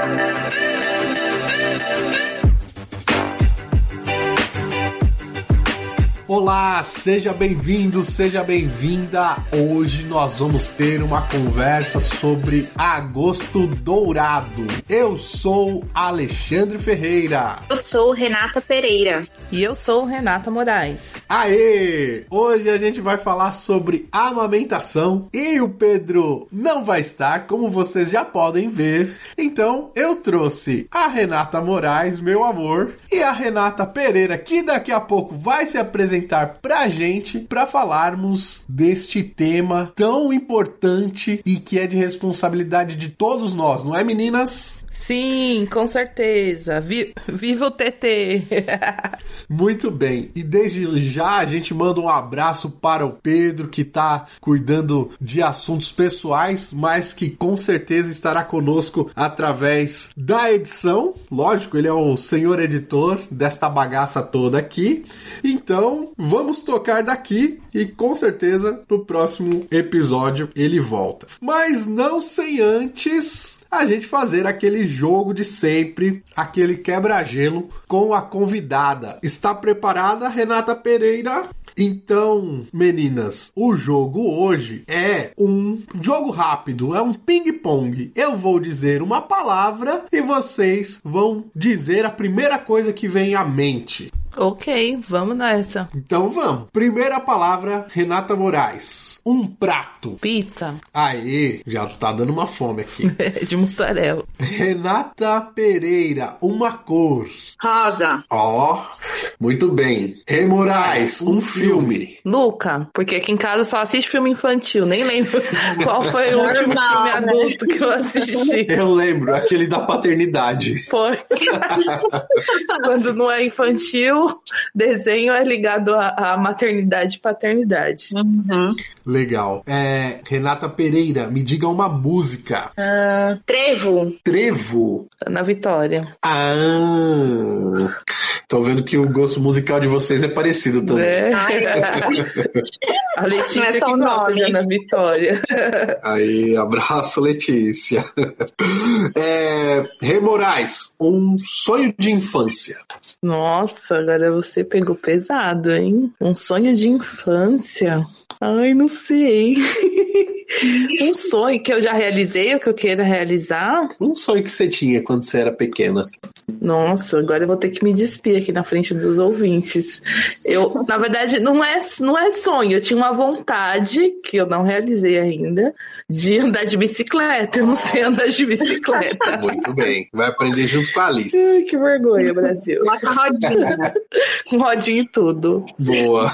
Thank you. Olá, seja bem-vindo, seja bem-vinda. Hoje nós vamos ter uma conversa sobre agosto dourado. Eu sou Alexandre Ferreira. Eu sou Renata Pereira. E eu sou Renata Moraes. Aê! Hoje a gente vai falar sobre amamentação e o Pedro não vai estar, como vocês já podem ver. Então eu trouxe a Renata Moraes, meu amor, e a Renata Pereira, que daqui a pouco vai se apresentar pra gente para falarmos deste tema tão importante e que é de responsabilidade de todos nós, não é, meninas? Sim, com certeza. Vi Viva o TT! Muito bem. E desde já a gente manda um abraço para o Pedro, que está cuidando de assuntos pessoais, mas que com certeza estará conosco através da edição. Lógico, ele é o senhor editor desta bagaça toda aqui. Então, vamos tocar daqui e com certeza no próximo episódio ele volta. Mas não sem antes a gente fazer aquele jogo de sempre, aquele quebra-gelo com a convidada. Está preparada, Renata Pereira? Então, meninas, o jogo hoje é um jogo rápido, é um ping-pong. Eu vou dizer uma palavra e vocês vão dizer a primeira coisa que vem à mente. Ok, vamos nessa. Então vamos. Primeira palavra, Renata Moraes. Um prato. Pizza. Aê, já tá dando uma fome aqui. de mussarela. Renata Pereira, uma cor. Rosa. Ó, oh, muito bem. Rei Moraes, um, filme. Luca, porque aqui em casa só assiste filme infantil, nem lembro qual foi o Normal, último filme né? adulto que eu assisti. Eu lembro, aquele da paternidade. Foi. Quando não é infantil, desenho é ligado à, maternidade e paternidade. Uhum. Legal. É, Renata Pereira, me diga uma música. Uh, trevo. Trevo. Na Vitória. Ah. Tô vendo que o gosto musical de vocês é parecido também. É. A Letícia Não é só que o gosta nome. de Ana Vitória. Aí, abraço, Letícia. É, Rei Moraes, um sonho de infância. Nossa, agora você pegou pesado, hein? Um sonho de infância. Ai, não sei. um sonho que eu já realizei, o que eu queira realizar. Um sonho que você tinha quando você era pequena. Nossa, agora eu vou ter que me despir aqui na frente dos ouvintes. Eu, na verdade, não é, não é sonho. Eu tinha uma vontade, que eu não realizei ainda, de andar de bicicleta. Eu não sei andar de bicicleta. Muito bem. Vai aprender junto com a Alice. Ai, que vergonha, Brasil. Bota a rodinha. Com rodinha e tudo. Boa.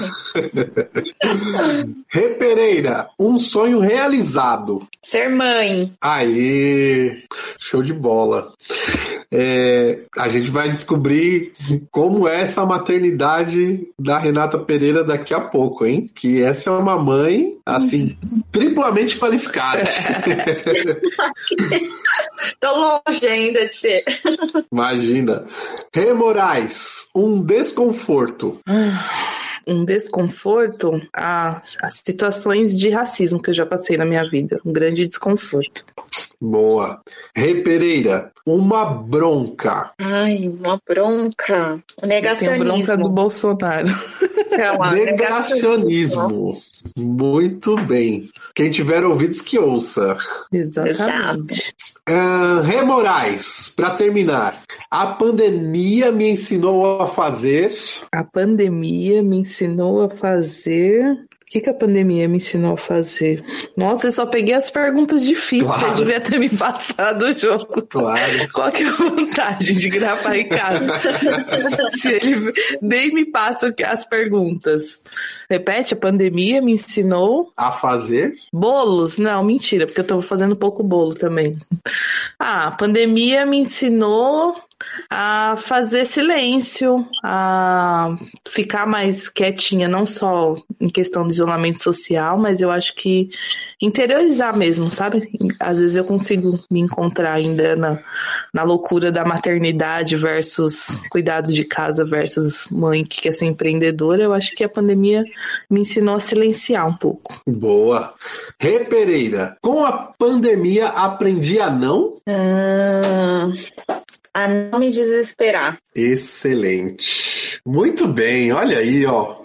Rê Pereira, um sonho realizado. Ser mãe. Aê! Show de bola. É, a gente vai descobrir como é essa maternidade da Renata Pereira daqui a pouco, hein? Que essa é uma mãe, assim, triplamente qualificada. Tô longe ainda de ser. Imagina. Rê Moraes, um desconforto. um desconforto a, as situações de racismo que eu já passei na minha vida. Um grande desconforto. Boa. Rê Pereira, uma bronca. Ai, uma bronca. Negacionismo. bronca do Bolsonaro. Calma, Negacionismo. Muito bem. Quem tiver ouvidos que ouça. Exatamente. Uh, Rê Moraes, para terminar, a pandemia me ensinou a fazer. A pandemia me ensinou a fazer. O que, que a pandemia me ensinou a fazer? Nossa, eu só peguei as perguntas difíceis. Claro. Você devia ter me passado o jogo. Claro. Qual que é a vantagem de gravar em casa? Se ele nem me passa as perguntas. Repete, a pandemia me ensinou A fazer. bolos? Não, mentira, porque eu tô fazendo pouco bolo também. Ah, a pandemia me ensinou A fazer silêncio, a ficar mais quietinha, não só em questão de isolamento social, mas eu acho que interiorizar mesmo, sabe? Às vezes eu consigo me encontrar ainda na, na loucura da maternidade versus cuidados de casa versus mãe que quer ser empreendedora. Eu acho que a pandemia me ensinou a silenciar um pouco. Boa. Rê Pereira, com a pandemia aprendi a não? Hum, a não me desesperar. Excelente. Muito bem, olha aí, ó.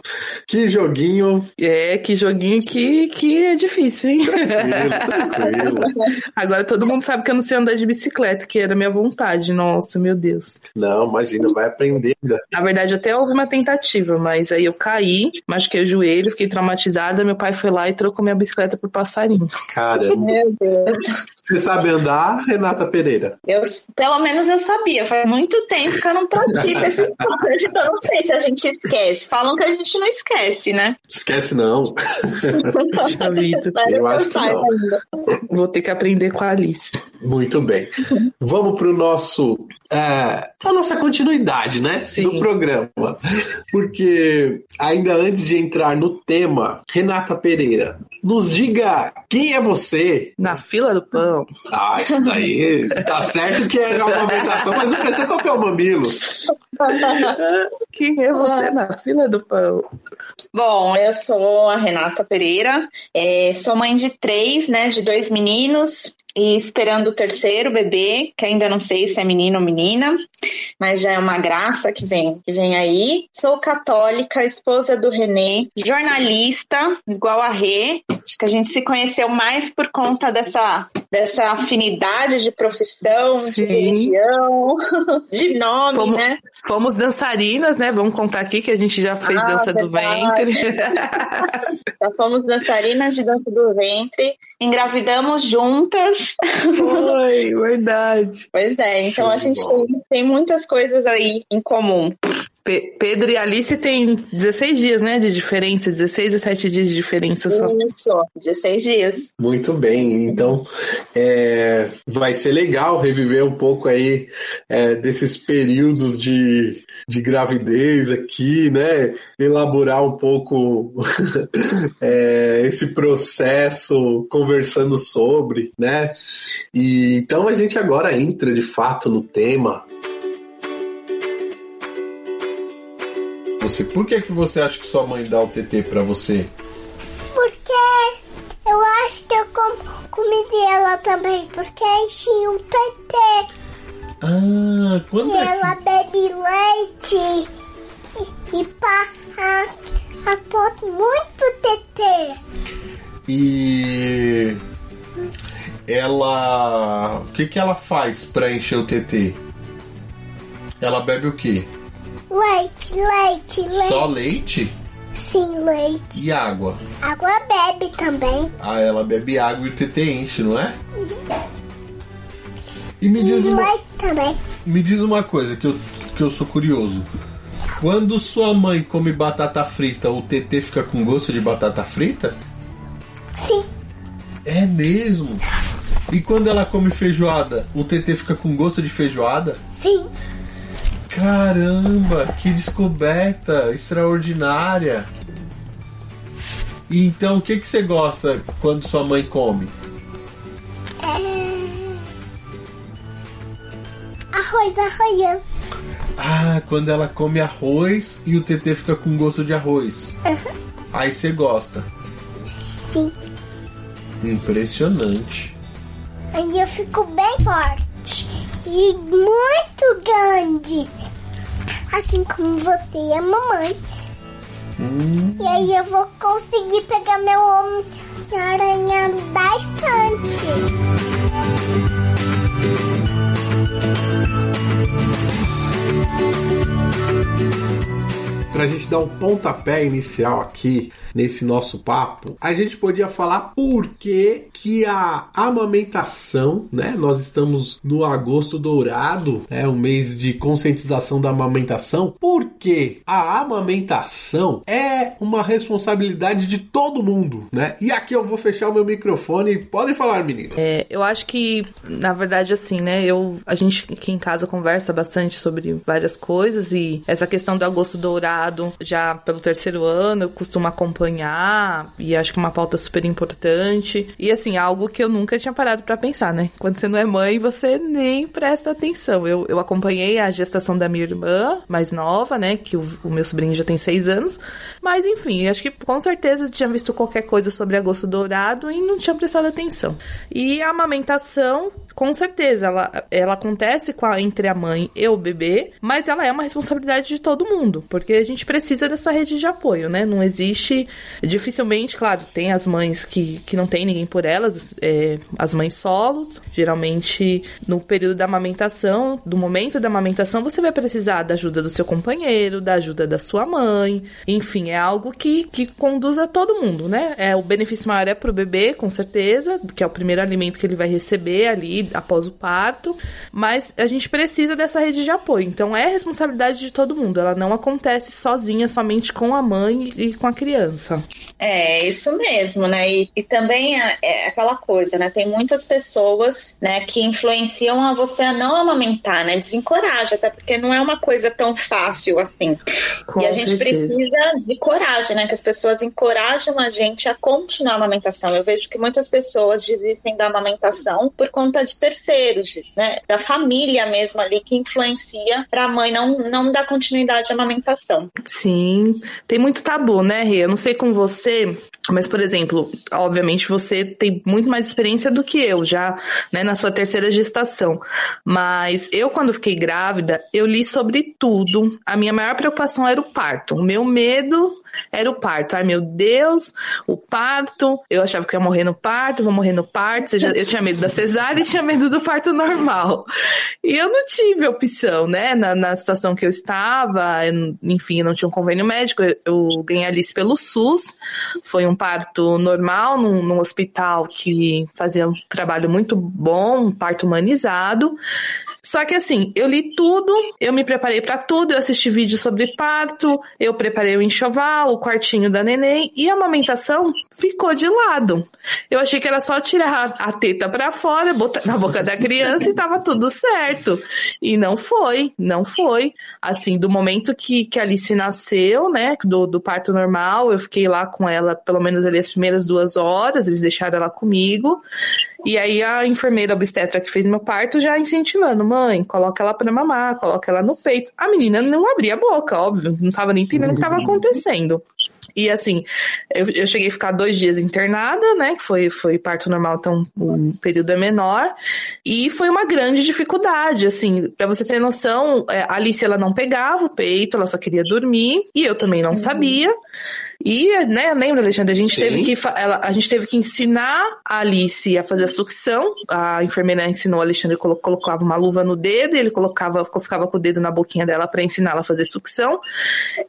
Que joguinho. É, que joguinho que, que é difícil, hein? Tranquilo, tranquilo. Agora todo mundo sabe que eu não sei andar de bicicleta, que era minha vontade. Nossa, meu Deus. Não, imagina, vai aprender ainda. Na verdade, até houve uma tentativa, mas aí eu caí, machuquei o joelho, fiquei traumatizada. Meu pai foi lá e trocou minha bicicleta por passarinho. Caramba. Meu Deus. Você sabe andar, Renata Pereira? Eu, pelo menos eu sabia. Faz muito tempo que eu não pratico esse esporte. Eu não sei se a gente esquece. Falam que a gente não esquece, né? Esquece não. Eu acho que não. Vou ter que aprender com a Alice. Muito bem. Vamos para o nosso. É, a nossa continuidade, né? Sim. Do programa. Porque ainda antes de entrar no tema, Renata Pereira, nos diga quem é você. Na fila do pão. Ah, isso daí tá certo que é uma amamentação, mas não precisa copiar o mamilo. Quem é você na fila do pão? Bom, eu sou a Renata Pereira, é, sou mãe de três, né, de dois meninos e esperando o terceiro bebê, que ainda não sei se é menino ou menina, mas já é uma graça que vem, que vem aí. Sou católica, esposa do Renê, jornalista, igual a Rê. Acho que a gente se conheceu mais por conta dessa, dessa afinidade de profissão, de Sim. religião, de nome, Como- né? Fomos dançarinas, né? Vamos contar aqui que a gente já fez Ah, dança do verdade. ventre. Já fomos dançarinas de dança do ventre, engravidamos juntas. Foi, verdade. Pois é, então Show a de gente tem, tem muitas coisas aí em comum. Pe- Pedro e Alice têm 16 dias, né? De diferença, 16 e 7 dias de diferença só. Isso, 16 dias. Muito bem, então é, vai ser legal reviver um pouco aí é, desses períodos de, de gravidez aqui, né? Elaborar um pouco é, esse processo conversando sobre, né? E então a gente agora entra de fato no tema. Você, por que que você acha que sua mãe dá o TT pra você? Porque eu acho que eu com, comi dela também, porque enchi um tetê. Ah, quando E é que ela bebe leite e, e pá, a, a muito tetê. E ela. O que, que ela faz pra encher o TT? Ela bebe o quê? Leite, leite, leite. Só leite Sim, leite. e água. Água bebe também. Ah, ela bebe água e o TT enche, não é? E me diz E uma, leite também. me diz uma coisa que eu, que eu sou curioso. Quando sua mãe come batata frita, o TT fica com gosto de batata frita? Sim, É mesmo? E quando ela come feijoada, o TT fica com gosto de feijoada? sim. Caramba, que descoberta extraordinária! E então, o que, que você gosta quando sua mãe come? É... Arroz, arroz. Ah, quando ela come arroz e o TT fica com gosto de arroz. Aí você gosta. Sim. Impressionante. Aí eu fico bem forte e muito grande. Assim como você e a mamãe. Hum, E aí eu vou conseguir pegar meu homem de aranha bastante. pra gente dar um pontapé inicial aqui nesse nosso papo, a gente podia falar por que, que a amamentação, né? Nós estamos no agosto dourado, é né, um mês de conscientização da amamentação, porque a amamentação é uma responsabilidade de todo mundo, né? E aqui eu vou fechar o meu microfone. Podem falar, menina. É, eu acho que, na verdade, assim, né? Eu, a gente aqui em casa conversa bastante sobre várias coisas e essa questão do agosto dourado, já pelo terceiro ano, eu costumo acompanhar e acho que é uma pauta super importante. E assim, algo que eu nunca tinha parado para pensar, né? Quando você não é mãe, você nem presta atenção. Eu, eu acompanhei a gestação da minha irmã mais nova, né? Que o, o meu sobrinho já tem seis anos. Mas enfim, acho que com certeza tinha visto qualquer coisa sobre agosto dourado e não tinha prestado atenção. E a amamentação, com certeza, ela, ela acontece a, entre a mãe e o bebê, mas ela é uma responsabilidade de todo mundo, porque a gente precisa dessa rede de apoio, né? Não existe Dificilmente, claro, tem as mães que, que não tem ninguém por elas, é, as mães solos. Geralmente, no período da amamentação, do momento da amamentação, você vai precisar da ajuda do seu companheiro, da ajuda da sua mãe. Enfim, é algo que, que conduz a todo mundo, né? É, o benefício maior é pro bebê, com certeza, que é o primeiro alimento que ele vai receber ali após o parto. Mas a gente precisa dessa rede de apoio. Então, é responsabilidade de todo mundo. Ela não acontece sozinha, somente com a mãe e com a criança criança. É, isso mesmo, né? E, e também é, é, aquela coisa, né? Tem muitas pessoas, né, que influenciam a você a não amamentar, né? Desencoraja, até porque não é uma coisa tão fácil assim. Com e a gente certeza. precisa de coragem, né? Que as pessoas encorajam a gente a continuar a amamentação. Eu vejo que muitas pessoas desistem da amamentação por conta de terceiros, né? Da família mesmo ali que influencia para a mãe não, não dar continuidade à amamentação. Sim, tem muito tabu, né, Rê? Eu não sei com você, mas, por exemplo, obviamente você tem muito mais experiência do que eu, já né, na sua terceira gestação. Mas eu, quando fiquei grávida, eu li sobre tudo. A minha maior preocupação era o parto. O meu medo era o parto. Ai, meu Deus, o parto. Eu achava que ia morrer no parto, vou morrer no parto. Eu tinha medo da cesárea e tinha medo do parto normal. E eu não tive opção, né? Na, na situação que eu estava, enfim, eu não tinha um convênio médico. Eu, eu ganhei Alice pelo SUS. Foi um parto normal, num, num hospital que fazia um trabalho muito bom, um parto humanizado. Só que assim, eu li tudo, eu me preparei para tudo, eu assisti vídeos sobre parto, eu preparei o enxoval, o quartinho da neném e a amamentação ficou de lado. Eu achei que era só tirar a teta para fora, botar na boca da criança e tava tudo certo. E não foi, não foi. Assim, do momento que, que a Alice nasceu, né, do, do parto normal, eu fiquei lá com ela pelo menos ali as primeiras duas horas, eles deixaram ela comigo. E aí a enfermeira obstetra que fez meu parto já incentivando, mãe, coloca ela pra mamar, coloca ela no peito. A menina não abria a boca, óbvio, não tava nem entendendo o que tava acontecendo. E assim, eu, eu, cheguei a ficar dois dias internada, né? Que foi, foi parto normal, então o período é menor. E foi uma grande dificuldade, assim, para você ter noção, é, a Alice ela não pegava o peito, ela só queria dormir, e eu também não uhum. E, né, lembra, Alexandre, a gente Sim. teve que ela, a gente teve que ensinar a Alice a fazer a sucção. A enfermeira ensinou a Alexandre colo, colocava uma luva no dedo e ele colocava, ficava com o dedo na boquinha dela para ensinar ela a fazer sucção.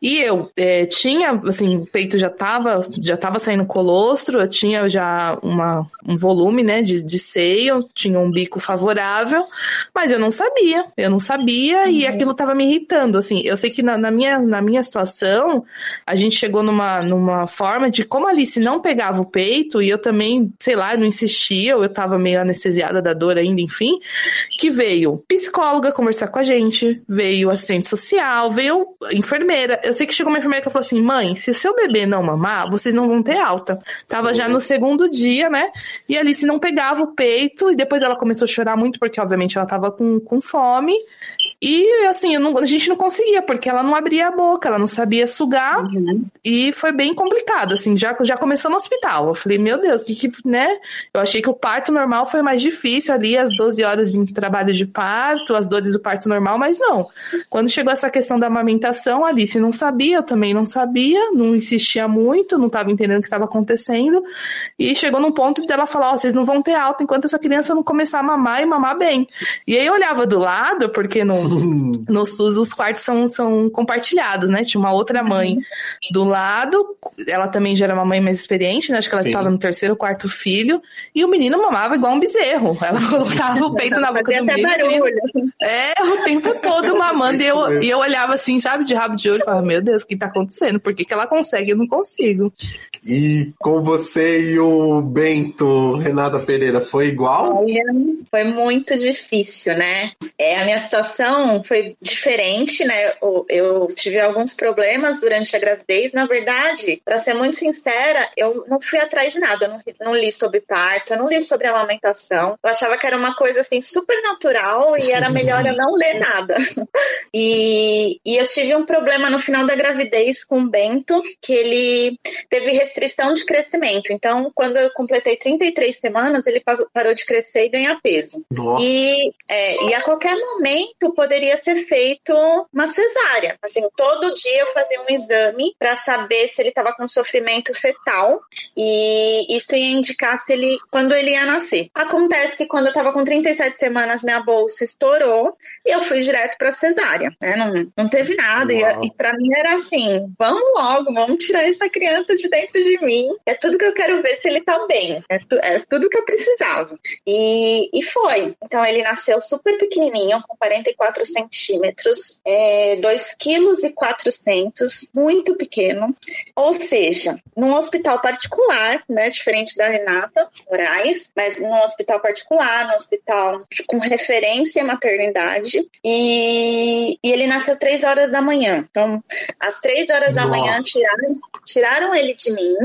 E eu é, tinha, assim, o peito já tava, já tava saindo colostro, eu tinha já uma, um volume, né, de, de seio, tinha um bico favorável, mas eu não sabia, eu não sabia uhum. e aquilo tava me irritando, assim. Eu sei que na, na minha, na minha situação, a gente chegou numa numa, forma de como a Alice não pegava o peito, e eu também, sei lá, não insistia, ou eu tava meio anestesiada da dor ainda, enfim, que veio psicóloga conversar com a gente, veio assistente social, veio enfermeira. Eu sei que chegou uma enfermeira que falou assim: mãe, se o seu bebê não mamar, vocês não vão ter alta. Tava já no segundo dia, né? E a Alice não pegava o peito, e depois ela começou a chorar muito, porque obviamente ela tava com, com fome. E assim, não, a gente não conseguia, porque ela não abria a boca, ela não sabia sugar. Uhum. E foi bem complicado, assim, já, já começou no hospital. Eu falei, meu Deus, que que, né? Eu achei que o parto normal foi mais difícil ali, as 12 horas de trabalho de parto, as dores do parto normal, mas não. Quando chegou essa questão da amamentação, a Alice não sabia, eu também não sabia, não insistia muito, não estava entendendo o que estava acontecendo. E chegou num ponto dela falar: Ó, oh, vocês não vão ter alta enquanto essa criança não começar a mamar e mamar bem. E aí eu olhava do lado, porque não. No SUS, os quartos são, são compartilhados, né? Tinha uma outra mãe do lado, ela também já era uma mãe mais experiente, né? Acho que ela estava no terceiro ou quarto filho, e o menino mamava igual um bezerro. Ela colocava o peito na boca do até menino. e barulho. É, o tempo todo mamando. E eu, e eu olhava assim, sabe, de rabo de olho e falava, meu Deus, o que tá acontecendo? Por que, que ela consegue? Eu não consigo. E com você e o Bento, Renata Pereira, foi igual? Olha, foi muito difícil, né? É, a minha situação foi diferente, né? Eu, tive alguns problemas durante a gravidez. Na verdade, para ser muito sincera, eu não fui atrás de nada. Eu não, não li sobre parto, eu não li sobre amamentação. Eu achava que era uma coisa assim super natural e era melhor eu não ler nada. E, e eu tive um problema no final da gravidez com o Bento, que ele teve restrição de crescimento. Então, quando eu completei 33 semanas, ele parou de crescer e ganhar peso. Nossa. E, é, e a qualquer momento poderia ser feito uma cesárea. Assim, todo dia eu fazia um exame para saber se ele estava com sofrimento fetal e isso ia indicar se ele quando ele ia nascer. Acontece que quando eu estava com 37 semanas, minha bolsa estourou e eu fui direto para cesárea. Né? Não, não teve nada. Uau. E, e para mim era assim: vamos logo, vamos tirar essa criança de dentro de mim. É tudo que eu quero ver se ele tá bem. É, tu- é tudo que eu precisava. E, e foi. Então ele nasceu super pequenininho, com 44 centímetros, é, 2 quilos e 400, muito pequeno. Ou seja, num hospital particular, né, diferente da Renata Moraes, mas num hospital particular, num hospital com referência à maternidade. E, e ele nasceu 3 horas da manhã. Então, às 3 horas da Nossa. manhã, tiraram, tiraram ele de mim,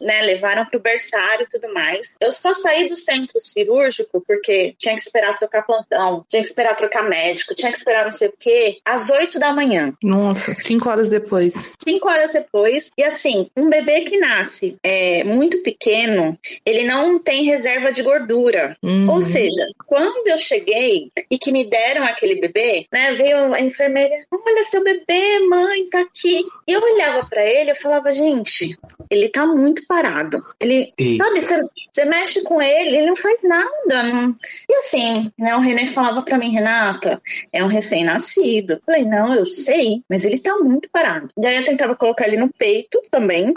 né, levaram pro berçário e tudo mais. Eu só saí do centro cirúrgico porque tinha que esperar trocar plantão, tinha que esperar trocar médico, tinha que esperar não sei o quê, às 8 da manhã. Nossa, cinco horas depois. Cinco horas depois, e assim, um bebê que nasce é, muito pequeno, ele não tem reserva de gordura. Uhum. Ou seja, quando eu cheguei e que me deram aquele bebê, né, veio a enfermeira, olha seu bebê, mãe, tá aqui. E eu olhava pra ele, eu falava, gente, ele tá muito parado. Ele, Eita. sabe, você, mexe com ele, ele não faz nada. não- E assim, né, o René falava pra mim, Renata, é um recém-nascido. Falei, não, eu sei, mas ele tá muito parado. Daí eu tentava colocar ele no peito também,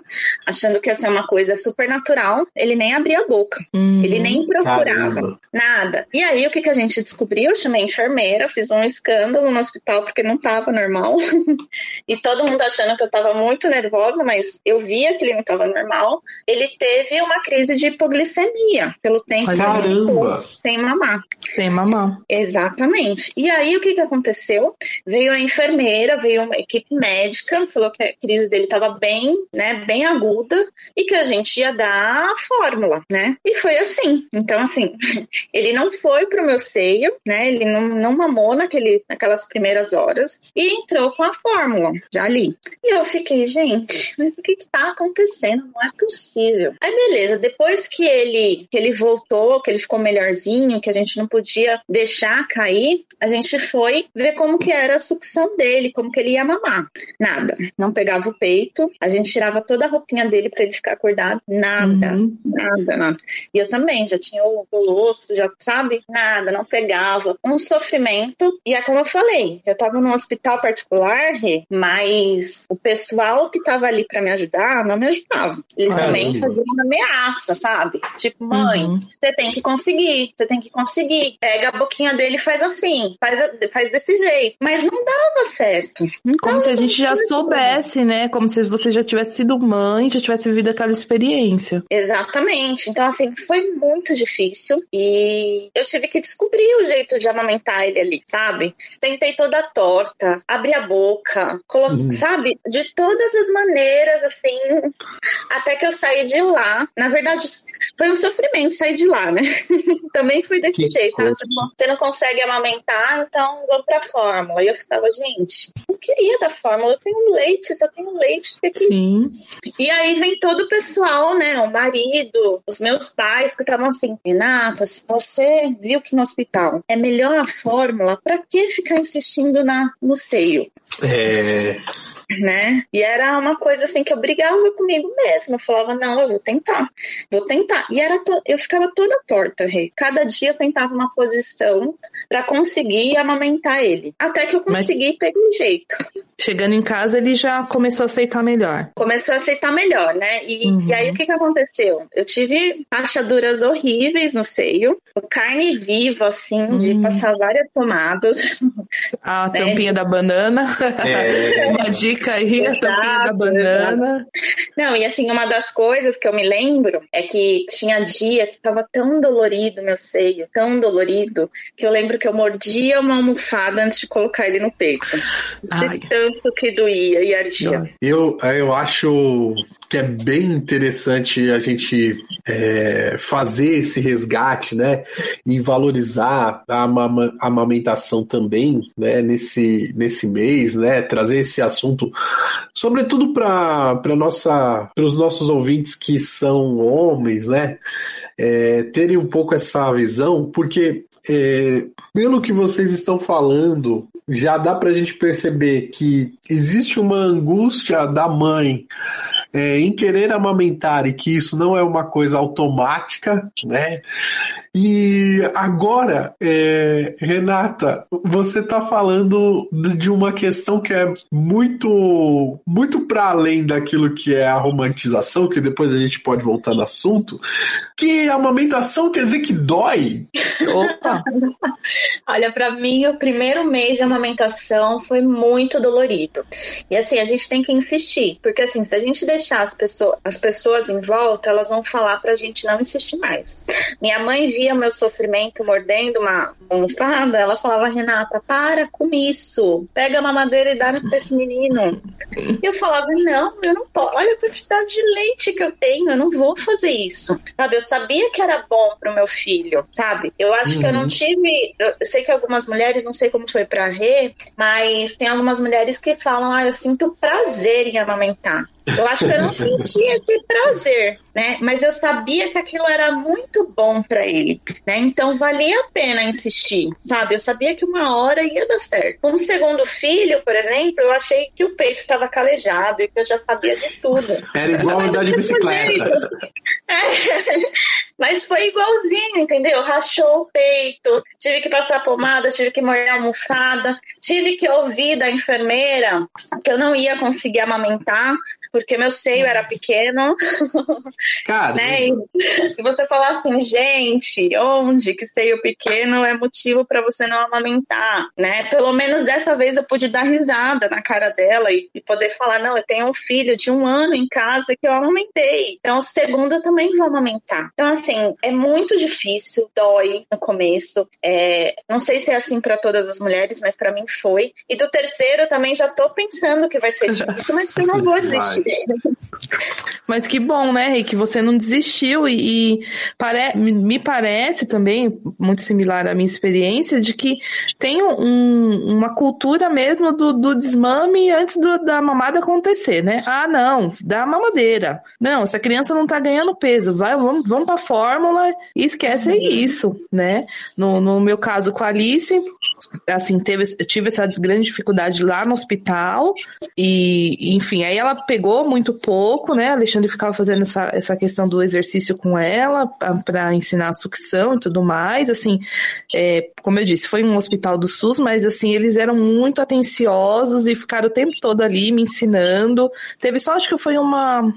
achando que ia ser uma coisa super natural. Ele nem abria a boca. Uhum. Ele nem procurava. Caramba. Nada. E aí, o que, que a gente descobriu? Eu chamei a enfermeira, fiz um escândalo no hospital porque não tava normal. e todo mundo achando que eu tava muito nervosa, mas eu via que ele não tava normal. Ele teve uma crise de hipoglicemia pelo tempo Caramba. sem mamar. Sem mamar. Exatamente. E aí, o que, que aconteceu? Veio a enfermeira, veio uma equipe médica, falou que a crise dele estava bem, né, bem aguda e que a gente ia dar a fórmula, né? E foi assim. Então, assim, ele não foi pro meu seio, né? Ele não, não mamou naquele, naquelas primeiras horas e entrou com a fórmula, já ali. E eu fiquei, gente, mas o que que tá acontecendo? Não é possível. Aí, beleza, depois que ele, que ele voltou, que ele ficou melhorzinho, que a gente não podia deixar cair, a gente foi ver como que era a sucção dele, como que ele ia mamar. Nada. Não pegava o peito, a gente tirava toda a roupinha dele pra ele ficar acordado. Nada. Uhum. Nada, nada. E eu também, já tinha o colosso, já sabe? Nada, não pegava. Um sofrimento. E é como eu falei, eu tava num hospital particular, mas o pessoal que tava ali pra me ajudar não me ajudava. Eles Caramba. também faziam uma ameaça, sabe? Tipo, mãe, Uhum. você tem que conseguir, você tem que conseguir. Pega a boquinha dele e faz assim, faz, a- faz desse jeito. Mas não dava certo. Não Como se a gente já soubesse, né? Como se você já tivesse sido mãe, já tivesse vivido aquela experiência. Exatamente. Então, assim, foi muito difícil e eu tive que descobrir o jeito de amamentar ele ali, sabe? Tentei toda torta, abri a boca. Uhum. sabe? De todas as maneiras, assim, até que eu saí de lá. Na verdade, foi um sofrimento sair de lá, né? Também foi desse Que jeito. Você não- Você não consegue amamentar, então vamos pra fórmula. E eu ficava, gente, não queria da fórmula, eu tenho leite, só tenho leite, porque que Sim. e aí vem todo o pessoal, né? O marido, os meus pais que estavam assim, Renata, se você viu que no hospital é melhor a fórmula, pra que ficar insistindo na, no seio? É. né? E era uma coisa assim que eu brigava comigo mesma. Eu falava, não, eu vou tentar, vou tentar. E era to... eu ficava toda torta, Rê. Cada dia eu tentava uma posição para conseguir amamentar ele. Até que eu consegui Mas... pegar um jeito. Chegando em casa, ele já começou a aceitar melhor. Começou a aceitar melhor, né? E, uhum. e aí o que, que aconteceu? Eu tive rachaduras horríveis no seio, carne viva, assim, uhum. de passar várias tomadas. A né? tampinha da banana. É. uma dica aí, Exato, a tampinha da banana. Não, e assim, uma das coisas que eu me lembro é que tinha dia que estava tão dolorido meu seio, tão dolorido, que eu lembro que eu mordia uma almofada antes de colocar ele no peito. De tanto que doía e ardia. Eu, eu acho que é bem interessante a gente é, fazer esse resgate, né, e valorizar a amamentação também, né, nesse, nesse mês, né, trazer esse assunto, sobretudo para nossa, para os nossos ouvintes que são homens, né, é, terem um pouco essa visão, porque é, pelo que vocês estão falando, já dá para a gente perceber que existe uma angústia da mãe é, em querer amamentar e que isso não é uma coisa automática, né? E agora, é, Renata, você está falando de uma questão que é muito, muito para além daquilo que é a romantização, que depois a gente pode voltar no assunto, que a amamentação quer dizer que dói. Opa! Olha, para mim, o primeiro mês de amamentação foi muito dolorido. E assim, a gente tem que insistir, porque assim, se a gente deixar as pessoas, as pessoas em volta, elas vão falar pra gente não insistir mais. Minha mãe via o meu sofrimento mordendo uma almofada, ela falava, Renata, para com isso. Pega a mamadeira e dá pra esse menino. E eu falava, não, eu não posso. Olha a quantidade de leite que eu tenho, eu não vou fazer isso. Sabe, eu sabia que era bom pro meu filho, sabe? Eu acho uhum. que eu não uhum. tive. Eu sei que algumas mulheres, não sei como foi pra Rê, mas tem algumas mulheres que falam, ah, eu sinto prazer em amamentar. Eu acho eu não sentia esse prazer, né? Mas eu sabia que aquilo era muito bom para ele, né? Então valia a pena insistir, sabe? Eu sabia que uma hora ia dar certo. Com o segundo filho, por exemplo, eu achei que o peito estava calejado e que eu já sabia de tudo. Era igual andar de bicicleta. É. Mas foi igualzinho, entendeu? Rachou o peito, tive que passar pomada, tive que molhar a almofada, tive que ouvir da enfermeira que eu não ia conseguir amamentar, porque meu seio era pequeno. Cara. né? E você falar assim, gente, onde que seio pequeno é motivo para você não amamentar, né? Pelo menos dessa vez eu pude dar risada na cara dela e, e, poder falar, não, eu tenho um filho de um ano em casa que eu amamentei. Então, o segundo eu também vou amamentar. Então, assim, é muito difícil, dói no começo. É, não sei se é assim para todas as mulheres, mas para mim foi. E do terceiro eu também já tô pensando que vai ser difícil, mas eu não vou desistir. Mas que bom, né, que você não desistiu e, e pare, me parece também, muito similar à minha experiência, de que tem um, uma cultura mesmo do, do desmame antes do, da mamada acontecer, né? Ah, não, dá mamadeira. Não, essa criança não tá ganhando peso, vai, vamos, vamos pra fórmula e esquece uhum. isso, né? No, no meu caso com a Alice, assim, teve, tive essa grande dificuldade lá no hospital e, enfim, aí ela pegou muito pouco, né? Alexandre ficava fazendo essa, essa questão do exercício com ela para ensinar a sucção e tudo mais, assim, é, como eu disse, foi um hospital do SUS, mas assim, eles eram muito atenciosos e ficaram o tempo todo ali me ensinando. Teve só, acho que foi uma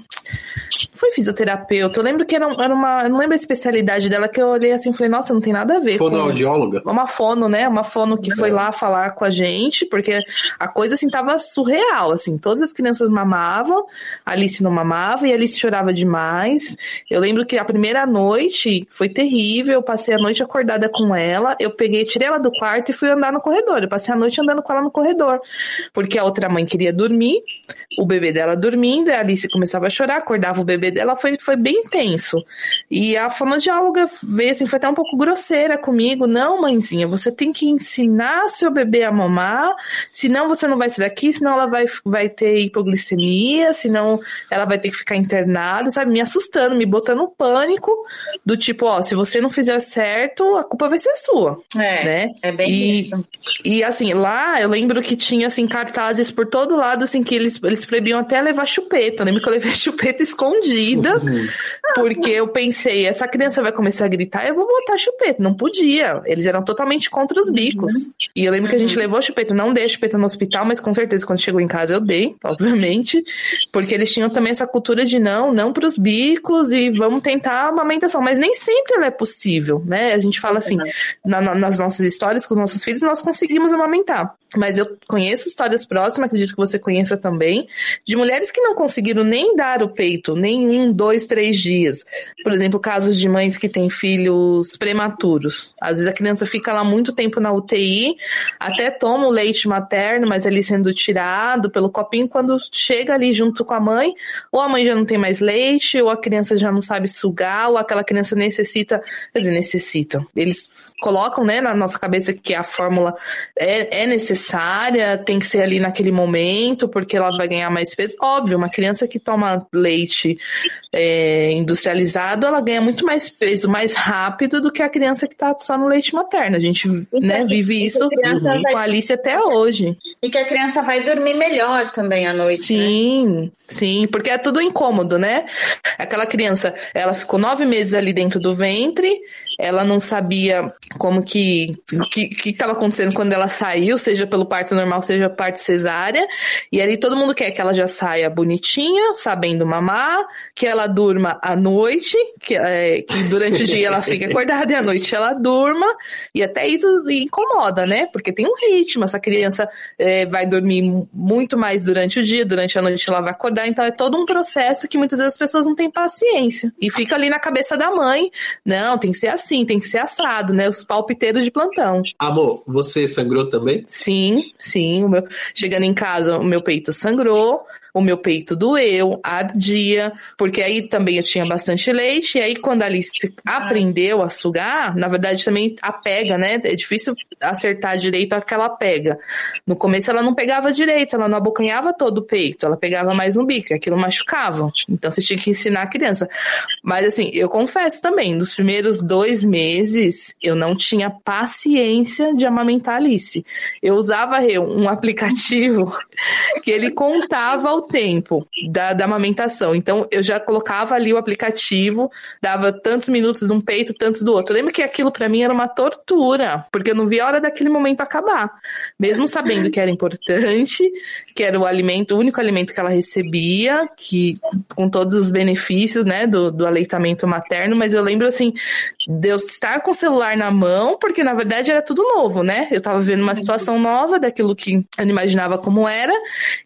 foi fisioterapeuta. Eu lembro que era, era uma. Eu não lembro a especialidade dela, que eu olhei assim e falei, nossa, não tem nada a ver. Fonoaudióloga? Com... Uma fono, né? Uma fono que é. foi lá falar com a gente, porque a coisa assim tava surreal, assim. Todas as crianças mamavam, Alice não mamava e a Alice chorava demais. Eu lembro que a primeira noite foi terrível. Eu passei a noite acordada com ela. Eu peguei, tirei ela do quarto e fui andar no corredor. Eu passei a noite andando com ela no corredor. Porque a outra mãe queria dormir, o bebê dela dormindo, a Alice começava a chorar, acordava o bebê dela foi, foi bem intenso. E a fonoaudióloga veio assim, foi até um pouco grosseira comigo. Não, mãezinha, você tem que ensinar seu bebê a mamar, senão você não vai sair daqui, senão ela vai, vai ter hipoglicemia, senão ela vai ter que ficar internada, sabe? Me assustando, me botando um pânico do tipo, ó, se você não fizer certo, a culpa vai ser sua. É, né? é bem e, isso. E assim, lá eu lembro que tinha assim cartazes por todo lado, assim, que eles, eles proibiam até levar chupeta. Eu lembro que eu levei chupeta escondida, porque eu pensei, essa criança vai começar a gritar, eu vou botar chupeta. Não podia. Eles eram totalmente contra os bicos. E eu lembro que a gente levou a chupeta, não dei chupeta no hospital, mas com certeza quando chegou em casa eu dei, obviamente, porque eles tinham também essa cultura de não, não para os bicos e vamos tentar a amamentação, mas nem sempre ela é possível, né? A gente fala assim, na, na, nas nossas histórias com os nossos filhos, nós conseguimos amamentar. Mas eu conheço histórias próximas, acredito que você conheça também, de mulheres que não conseguiram nem dar o peito, nem um, dois, três dias. Por exemplo, casos de mães que têm filhos prematuros. Às vezes a criança fica lá muito tempo na UTI, até toma o leite materno, mas ali sendo tirado pelo copinho, quando chega ali junto com a mãe, ou a mãe já não tem mais leite, ou a criança já não sabe sugar, ou aquela criança necessita, quer dizer, necessita. Eles colocam, né, na nossa cabeça que a fórmula é, é necessária, tem que ser ali naquele momento, porque ela vai ganhar mais peso. Óbvio, uma criança que toma leite é, industrializado, ela ganha muito mais peso, mais rápido do que a criança que está só no leite materno. A gente Então, né, vive isso a criança com vai- a Alice até hoje. E que a criança vai dormir melhor também à noite. né? Sim, sim, porque é tudo incômodo, né? Aquela criança, ela ficou nove meses ali dentro do ventre, ela não sabia como que que estava acontecendo quando ela saiu, seja pelo parto normal, seja parto cesárea, e ali todo mundo quer que ela já saia bonitinha, sabendo mamar, que ela durma à noite, que, é, que durante o dia ela fica acordada e à noite ela durma, e até isso incomoda, né? Porque tem um ritmo, essa criança é, vai dormir mu- muito mais durante o dia, durante a noite ela vai acordar, então é todo um processo que muitas vezes as pessoas não têm paciência. E fica ali na cabeça da mãe, não, tem que ser assim, tem que ser assado, né? Os palpiteiros de plantão. Amor, você sangrou também? Sim, sim. O meu... Chegando em casa, o meu peito sangrou, o meu peito doeu, ardia, porque aí também eu tinha bastante leite, e aí quando a Alice aprendeu a sugar, na verdade também a pega, né? É difícil acertar direito aquela pega. No começo ela não pegava direito, ela não abocanhava todo o peito, ela pegava mais no bico, e aquilo machucava. Então você tinha que ensinar a criança. Mas assim, eu confesso também, nos primeiros dois meses eu não tinha paciência de amamentar a Alice. Eu usava Rê, um aplicativo que ele contava o tempo da, da amamentação. Então eu já colocava ali o aplicativo, dava tantos minutos de um peito, tantos do outro. Lembro que aquilo pra mim era uma tortura, porque eu não via a hora daquele momento acabar. Mesmo sabendo que era importante, que era o alimento, o único alimento que ela recebia, que com todos os benefícios, né, do, do aleitamento materno, mas eu lembro assim, de eu estar com o celular na mão, porque na verdade era tudo novo, né? Eu tava vivendo uma situação nova daquilo que eu não imaginava como era,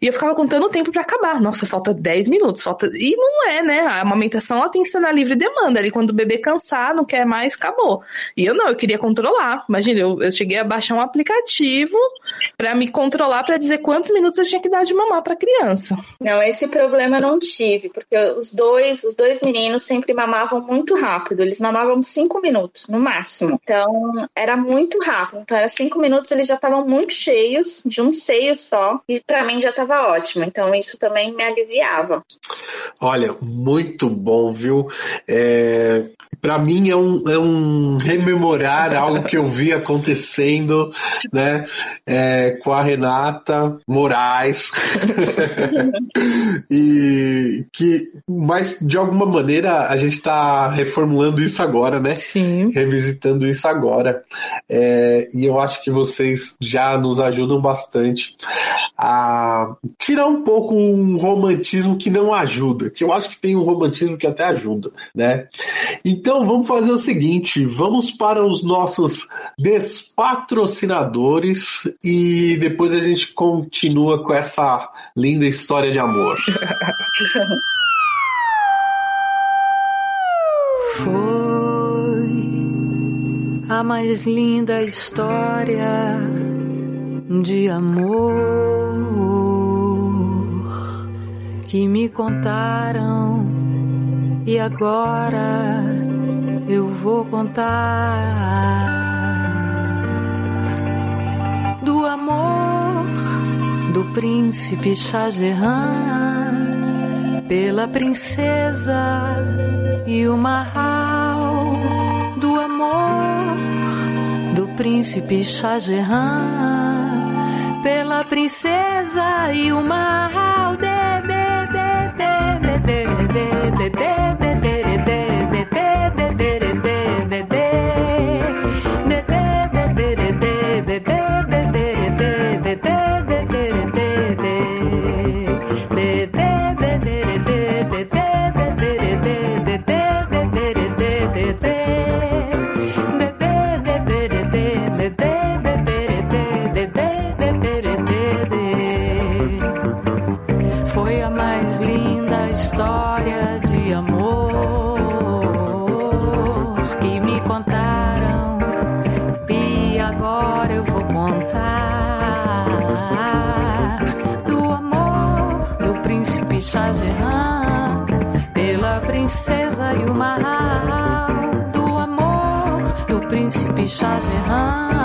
e eu ficava contando o tempo pra acabar. Nossa, falta 10 minutos, falta. E não é, né? A amamentação ela tem que ser na livre demanda. Ali quando o bebê cansar, não quer mais, acabou. E eu não, eu queria controlar. Imagina, eu, eu cheguei a baixar um aplicativo pra me controlar pra dizer quantos minutos eu tinha que dar de mamar pra criança. Não, esse problema eu não tive, porque os dois, os dois meninos sempre mamavam muito rápido. Eles mamavam cinco minutos, no máximo. Então, era muito rápido. Então, era cinco minutos, eles já estavam muito cheios, de um seio só. E pra mim já estava ótimo. Então, isso também me aliviava. Olha, muito bom, viu? É, para mim é um, é um rememorar algo que eu vi acontecendo, né? É, com a Renata Moraes. e que, mas de alguma maneira a gente está reformulando isso agora, né? Sim. Revisitando isso agora. É, e eu acho que vocês já nos ajudam bastante a tirar um pouco um romantismo que não ajuda, que eu acho que tem um romantismo que até ajuda, né? Então vamos fazer o seguinte, vamos para os nossos despatrocinadores e depois a gente continua com essa linda história de amor. Foi a mais linda história de amor que me contaram. E agora eu vou contar do amor do príncipe Shah Jahan pela princesa e o marral do amor do príncipe Shah Jahan, pela princesa e o marral de Mahal do amor do príncipe Shah Jahan.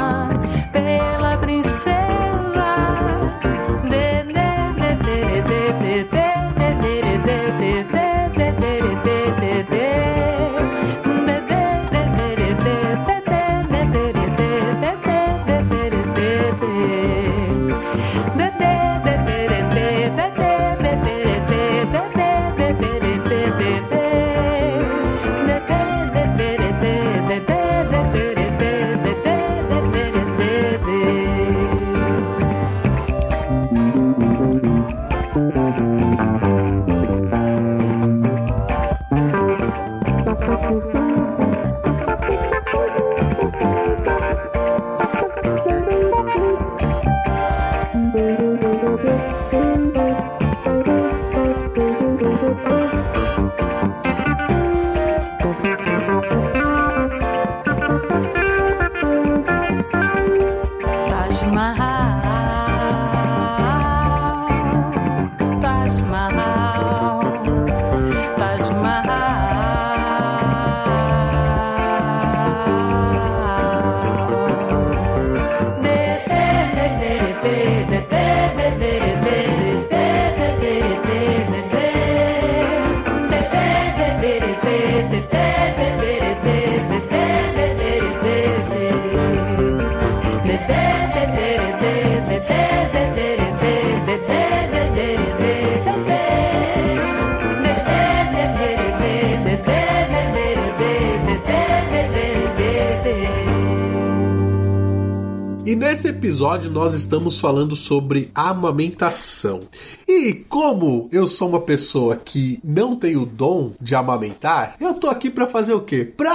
Episódio nós estamos falando sobre amamentação. E como eu sou uma pessoa que não tem o dom de amamentar, eu tô aqui para fazer o quê? Para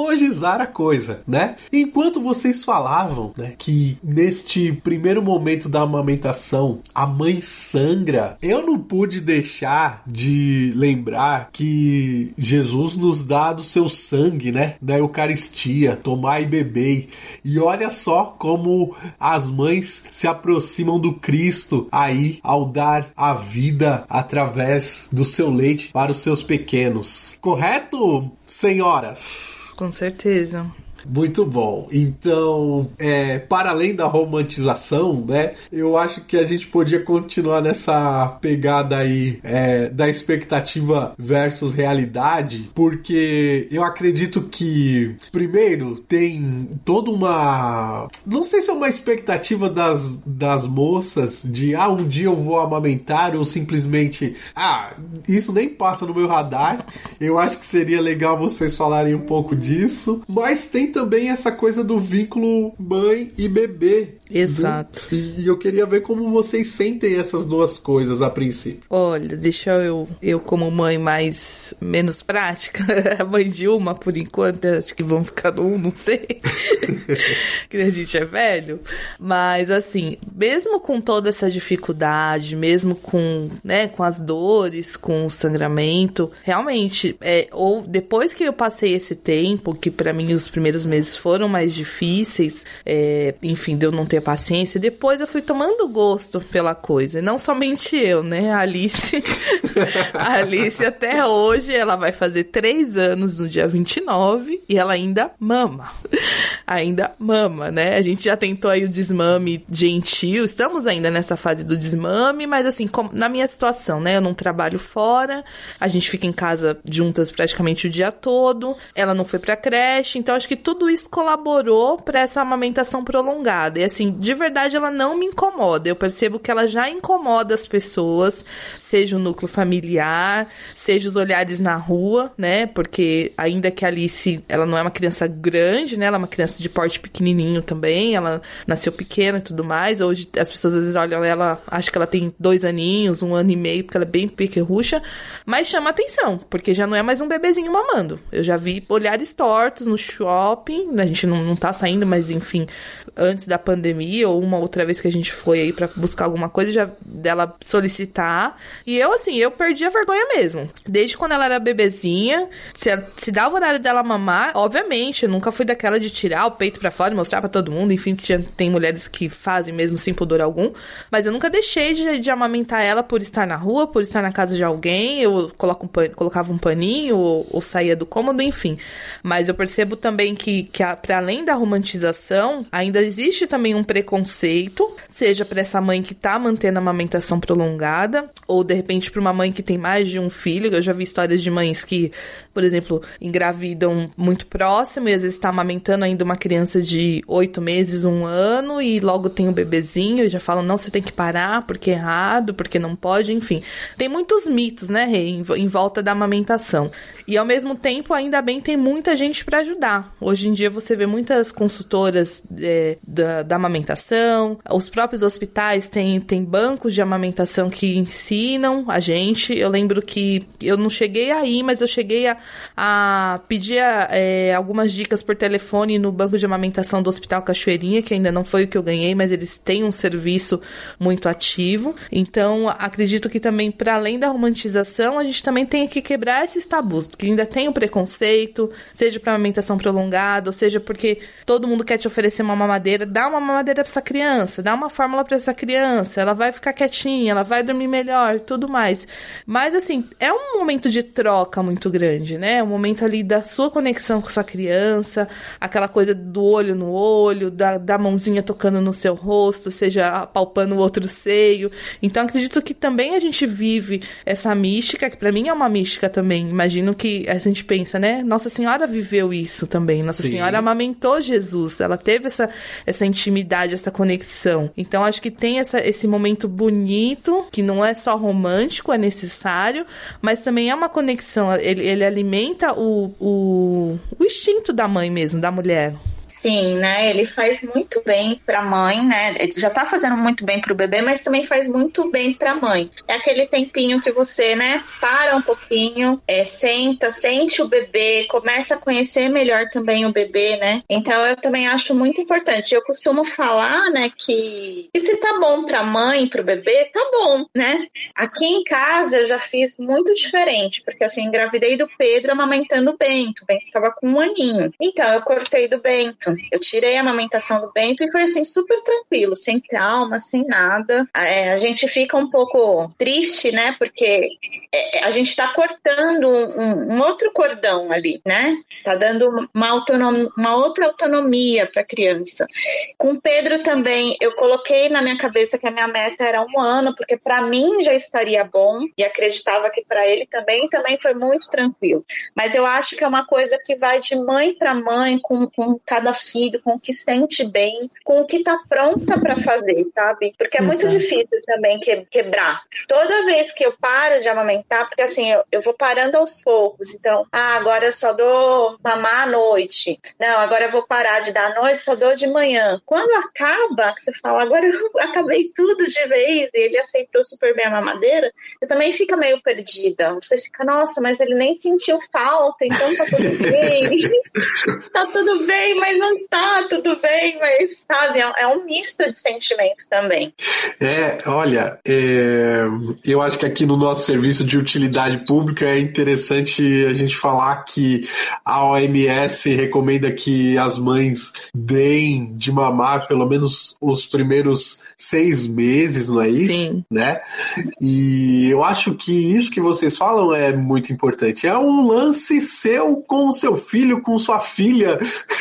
teologizar a coisa, né? Enquanto vocês falavam, né, que neste primeiro momento da amamentação a mãe sangra, eu não pude deixar de lembrar que Jesus nos dá do seu sangue, né, na Eucaristia, tomar e beber. E olha só como as mães se aproximam do Cristo aí ao dar a vida através do seu leite para os seus pequenos. Correto, senhoras? Com certeza. Muito bom. Então, é, para além da romantização, né? Eu acho que a gente podia continuar nessa pegada aí é, da expectativa versus realidade, porque eu acredito que, primeiro, tem toda uma. Não sei se é uma expectativa das, das moças de, ah, um dia eu vou amamentar, ou simplesmente, ah, isso nem passa no meu radar. Eu acho que seria legal vocês falarem um pouco disso, mas tem também essa coisa do vínculo mãe e bebê. Exato. E eu queria ver como vocês sentem essas duas coisas a princípio. Olha, deixa eu, eu como mãe mais menos prática, mãe de uma por enquanto, acho que vão ficar no um, não sei. que a gente é velho. Mas assim, mesmo com toda essa dificuldade, mesmo com, né, com as dores, com o sangramento, realmente, é, ou depois que eu passei esse tempo, que para mim os primeiros primeiros meses foram mais difíceis, é, enfim, de eu não ter paciência. Depois eu fui tomando gosto pela coisa. Não somente eu, né? A Alice. a Alice até hoje, ela vai fazer três anos no dia 29 e ela ainda mama. ainda mama, né? A gente já tentou aí o desmame gentil, estamos ainda nessa fase do desmame, mas assim, como, na minha situação, né? Eu não trabalho fora, a gente fica em casa juntas praticamente o dia todo, ela não foi pra creche, então acho que tudo isso colaborou para essa amamentação prolongada. E assim, de verdade ela não me incomoda. Eu percebo que ela já incomoda as pessoas, seja o núcleo familiar, seja os olhares na rua, né? Porque ainda que a Alice, ela não é uma criança grande, né? Ela é uma criança de porte pequenininho também, ela nasceu pequena e tudo mais. Hoje as pessoas às vezes olham ela, acho que ela tem dois aninhos, um ano e meio, porque ela é bem pequerrucha, mas chama atenção, porque já não é mais um bebezinho mamando. Eu já vi olhares tortos no shopping, a gente não, não tá saindo, mas enfim, antes da pandemia, ou uma outra vez que a gente foi aí para buscar alguma coisa, já dela solicitar. E eu, assim, eu perdi a vergonha mesmo. Desde quando ela era bebezinha, se, se dava o horário dela mamar, obviamente, eu nunca fui daquela de tirar o peito para fora e mostrar para todo mundo, enfim, que tinha, tem mulheres que fazem mesmo sem pudor algum, mas eu nunca deixei de, de amamentar ela por estar na rua, por estar na casa de alguém, eu coloco um pan, colocava um paninho ou, ou, saía do cômodo, enfim. Mas eu percebo também que, que para além da romantização, ainda existe também um preconceito, seja para essa mãe que tá mantendo a amamentação prolongada, ou de repente para uma mãe que tem mais de um filho. Eu já vi histórias de mães que, por exemplo, engravidam muito próximo e às vezes está amamentando ainda uma criança de oito meses, um ano, e logo tem um bebezinho e já falam, não, você tem que parar porque é errado, porque não pode, enfim. Tem muitos mitos, né, Rei, em, em volta da amamentação. E ao mesmo tempo, ainda bem, tem muita gente para ajudar. Hoje em dia você vê muitas consultoras é, da, da, amamentação, os próprios hospitais têm, têm bancos de amamentação que ensinam a gente. Eu lembro que eu não cheguei aí, mas eu cheguei a, a pedir é, algumas dicas por telefone no banco de amamentação do Hospital Cachoeirinha, que ainda não foi o que eu ganhei, mas eles têm um serviço muito ativo. Então, acredito que também, para além da romantização, a gente também tem que quebrar esses tabus, que ainda tem o preconceito, seja para amamentação prolongada, ou seja porque todo mundo quer te oferecer uma mamadeira, dá uma mamadeira para essa criança, dá uma fórmula para essa criança, ela vai ficar quietinha, ela vai dormir melhor, tudo mais. Mas assim, é um momento de troca muito grande, né? É um momento ali da sua conexão com sua criança, aquela coisa do olho no olho, da, da mãozinha tocando no seu rosto, seja palpando o outro seio. Então acredito que também a gente vive essa mística, que para mim é uma mística também. Imagino que a gente pensa, né? Nossa Senhora viveu isso também. Nossa Sim. Senhora amamentou Jesus. Ela teve essa, essa intimidade, essa conexão. Então acho que tem essa, esse momento bonito, que não é só romântico, é necessário, mas também é uma conexão. Ele, ele alimenta o, o, o instinto da mãe mesmo, da mulher. Sim, né? Ele faz muito bem para a mãe, né? Ele já tá fazendo muito bem para o bebê, mas também faz muito bem para a mãe. É aquele tempinho que você, né, para um pouquinho, é, senta, sente o bebê, começa a conhecer melhor também o bebê, né? Então eu também acho muito importante. Eu costumo falar, né, que, que se tá bom para a mãe, para o bebê, tá bom, né? Aqui em casa eu já fiz muito diferente, porque assim, engravidei do Pedro amamentando o Bento. O tava com um aninho. Então eu cortei do Bento eu tirei a amamentação do Bento e foi assim, super tranquilo, sem trauma, sem nada. É, a gente fica um pouco triste, né? Porque é, a gente tá cortando um, um, outro cordão ali, né? Tá dando uma, autonomia, uma outra autonomia para a criança. Com o Pedro também, eu coloquei na minha cabeça que a minha meta era um ano, porque para mim já estaria bom e acreditava que para ele também, também foi muito tranquilo. Mas eu acho que é uma coisa que vai de mãe para mãe, com, com cada filho, com o que sente bem, com o que tá pronta para fazer, sabe? Porque é muito difícil também que, quebrar. Toda vez que eu paro de amamentar, porque assim, eu, eu vou parando aos poucos. Então, ah, agora eu só dou mamar à noite. Não, agora eu vou parar de dar à noite, só dou de manhã. Quando acaba, você fala, agora eu acabei tudo de vez, e ele aceitou super bem a mamadeira, você também fica meio perdida. Você fica, nossa, mas ele nem sentiu falta, então tá tudo bem. tá tudo bem, mas não tá, tudo bem, mas, sabe, é, é um misto de sentimento também. É, olha, é, eu acho que aqui no nosso serviço de utilidade pública é interessante a gente falar que a OMS recomenda que as mães deem de mamar pelo menos os primeiros seis meses, não é isso? Sim. Né? E eu acho que isso que vocês falam é muito importante. É um lance seu com o seu filho, com sua filha.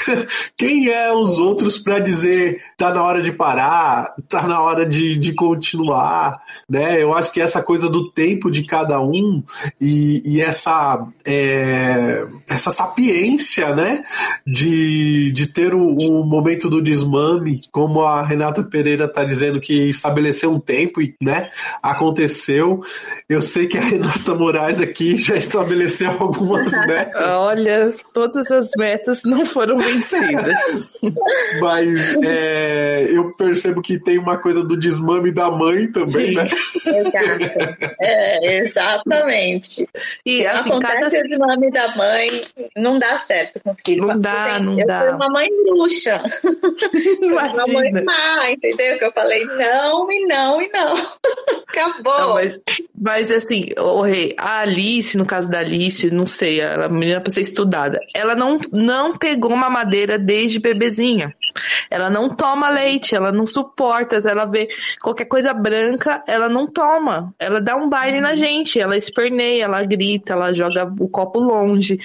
Quem é os outros para dizer tá na hora de parar, tá na hora de, de continuar, né? Eu acho que essa coisa do tempo de cada um e, e essa é, essa sapiência, né? De, de ter o, o momento do desmame, como a Renata Pereira tá dizendo que estabeleceu um tempo e, né, aconteceu. Eu sei que a Renata Moraes aqui já estabeleceu algumas metas. Olha, todas as metas não foram vencidas. Mas é, eu percebo que tem uma coisa do desmame da mãe também, Sim. né? Exato. É, exatamente. E assim, acontece cada o nome da mãe, não dá certo com o filho. Não Você dá, tem- não eu dá. fui uma mãe bruxa. Uma mãe imagina. má, entendeu? Que eu falei não e não e não. Acabou. Não, mas, mas assim, o Rei, a Alice, no caso da Alice, não sei, a menina pra ser estudada, ela não, não pegou mamadeira desde bebezinha. Ela não toma leite, ela não suporta, ela vê qualquer coisa branca, ela não toma. Ela dá um baile na gente, ela esperneia, ela grita, ela joga o copo longe.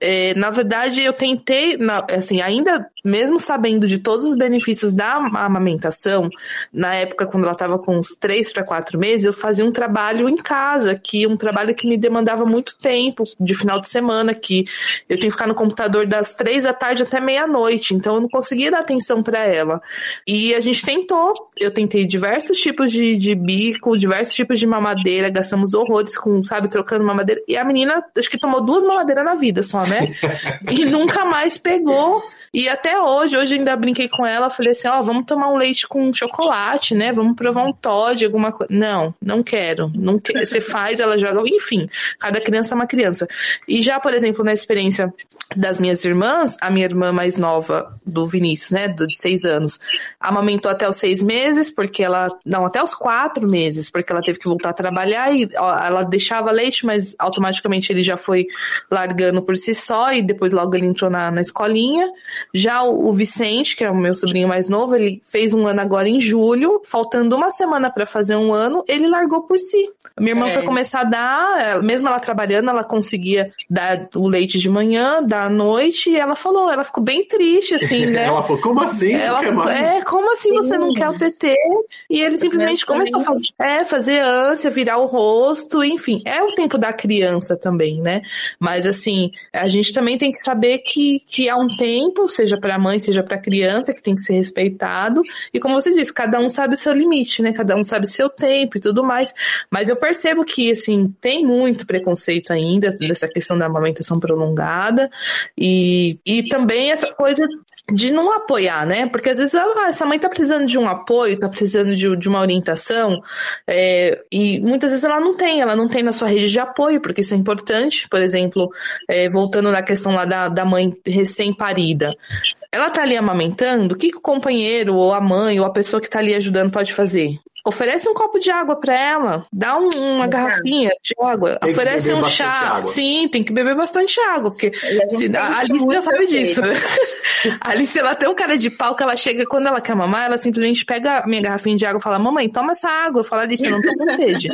É, na verdade, eu tentei, assim, ainda mesmo sabendo de todos os benefícios da amamentação, na época quando ela estava com uns três para quatro meses, eu fazia um trabalho em casa, que um trabalho que me demandava muito tempo, de final de semana, que eu tinha que ficar no computador das três da tarde até meia-noite, então eu não conseguia dar atenção para ela. E a gente tentou, eu tentei diversos tipos de, de bico, diversos tipos de mamadeira, gastamos horrores com, sabe, trocando mamadeira, e a menina, acho que tomou duas mamadeiras na vida só, né? e nunca mais pegou. E até hoje, hoje ainda brinquei com ela, falei assim, ó, vamos tomar um leite com chocolate, né? Vamos provar um Todd, alguma coisa. Não, não quero. Não que... Você faz, ela joga, enfim, cada criança é uma criança. E já, por exemplo, na experiência das minhas irmãs, a minha irmã mais nova do Vinícius, né, do- de seis anos, amamentou até os seis meses, porque ela, não, até os quatro meses, porque ela teve que voltar a trabalhar e ela deixava leite, mas automaticamente ele já foi largando por si só e depois logo ele entrou na, na escolinha. Já o, o Vicente, que é o meu sobrinho mais novo, ele fez um ano agora em julho, faltando uma semana para fazer um ano, ele largou por si. A minha irmã É. foi começar a dar, mesmo ela trabalhando, ela conseguia dar o leite de manhã, dar à noite, e ela falou, ela ficou bem triste, assim, né? Ela falou, como assim? Ela é, como assim você não quer o TT? E ele simplesmente começou a fazer, é, fazer ânsia, virar o rosto, enfim, é o tempo da criança também, né? Mas assim, a gente também tem que saber que, que há um tempo, seja para mãe, seja para criança, que tem que ser respeitado. E como você disse, cada um sabe o seu limite, né? Cada um sabe o seu tempo e tudo mais. Mas eu percebo que, assim, tem muito preconceito ainda dessa questão da amamentação prolongada. E, e também essa coisa de não apoiar, né? Porque às vezes ah, essa mãe tá precisando de um apoio, tá precisando de, de uma orientação, é, e muitas vezes ela não tem, ela não tem na sua rede de apoio, porque isso é importante. Por exemplo, é, voltando na questão lá da, da mãe recém-parida. Ela tá ali amamentando, o que, que o companheiro, ou a mãe, ou a pessoa que tá ali ajudando pode fazer? Oferece um copo de água para ela, dá um- uma Exato. garrafinha de água, Tem oferece um chá. Sim, tem que beber bastante água, porque se, a Alice já sabe disso, né? A Alice, ela tem um cara de pau que ela chega, quando ela quer mamar, ela simplesmente pega a minha garrafinha de água e fala, mamãe, toma essa água. Eu falo, Alice, eu não tô com sede.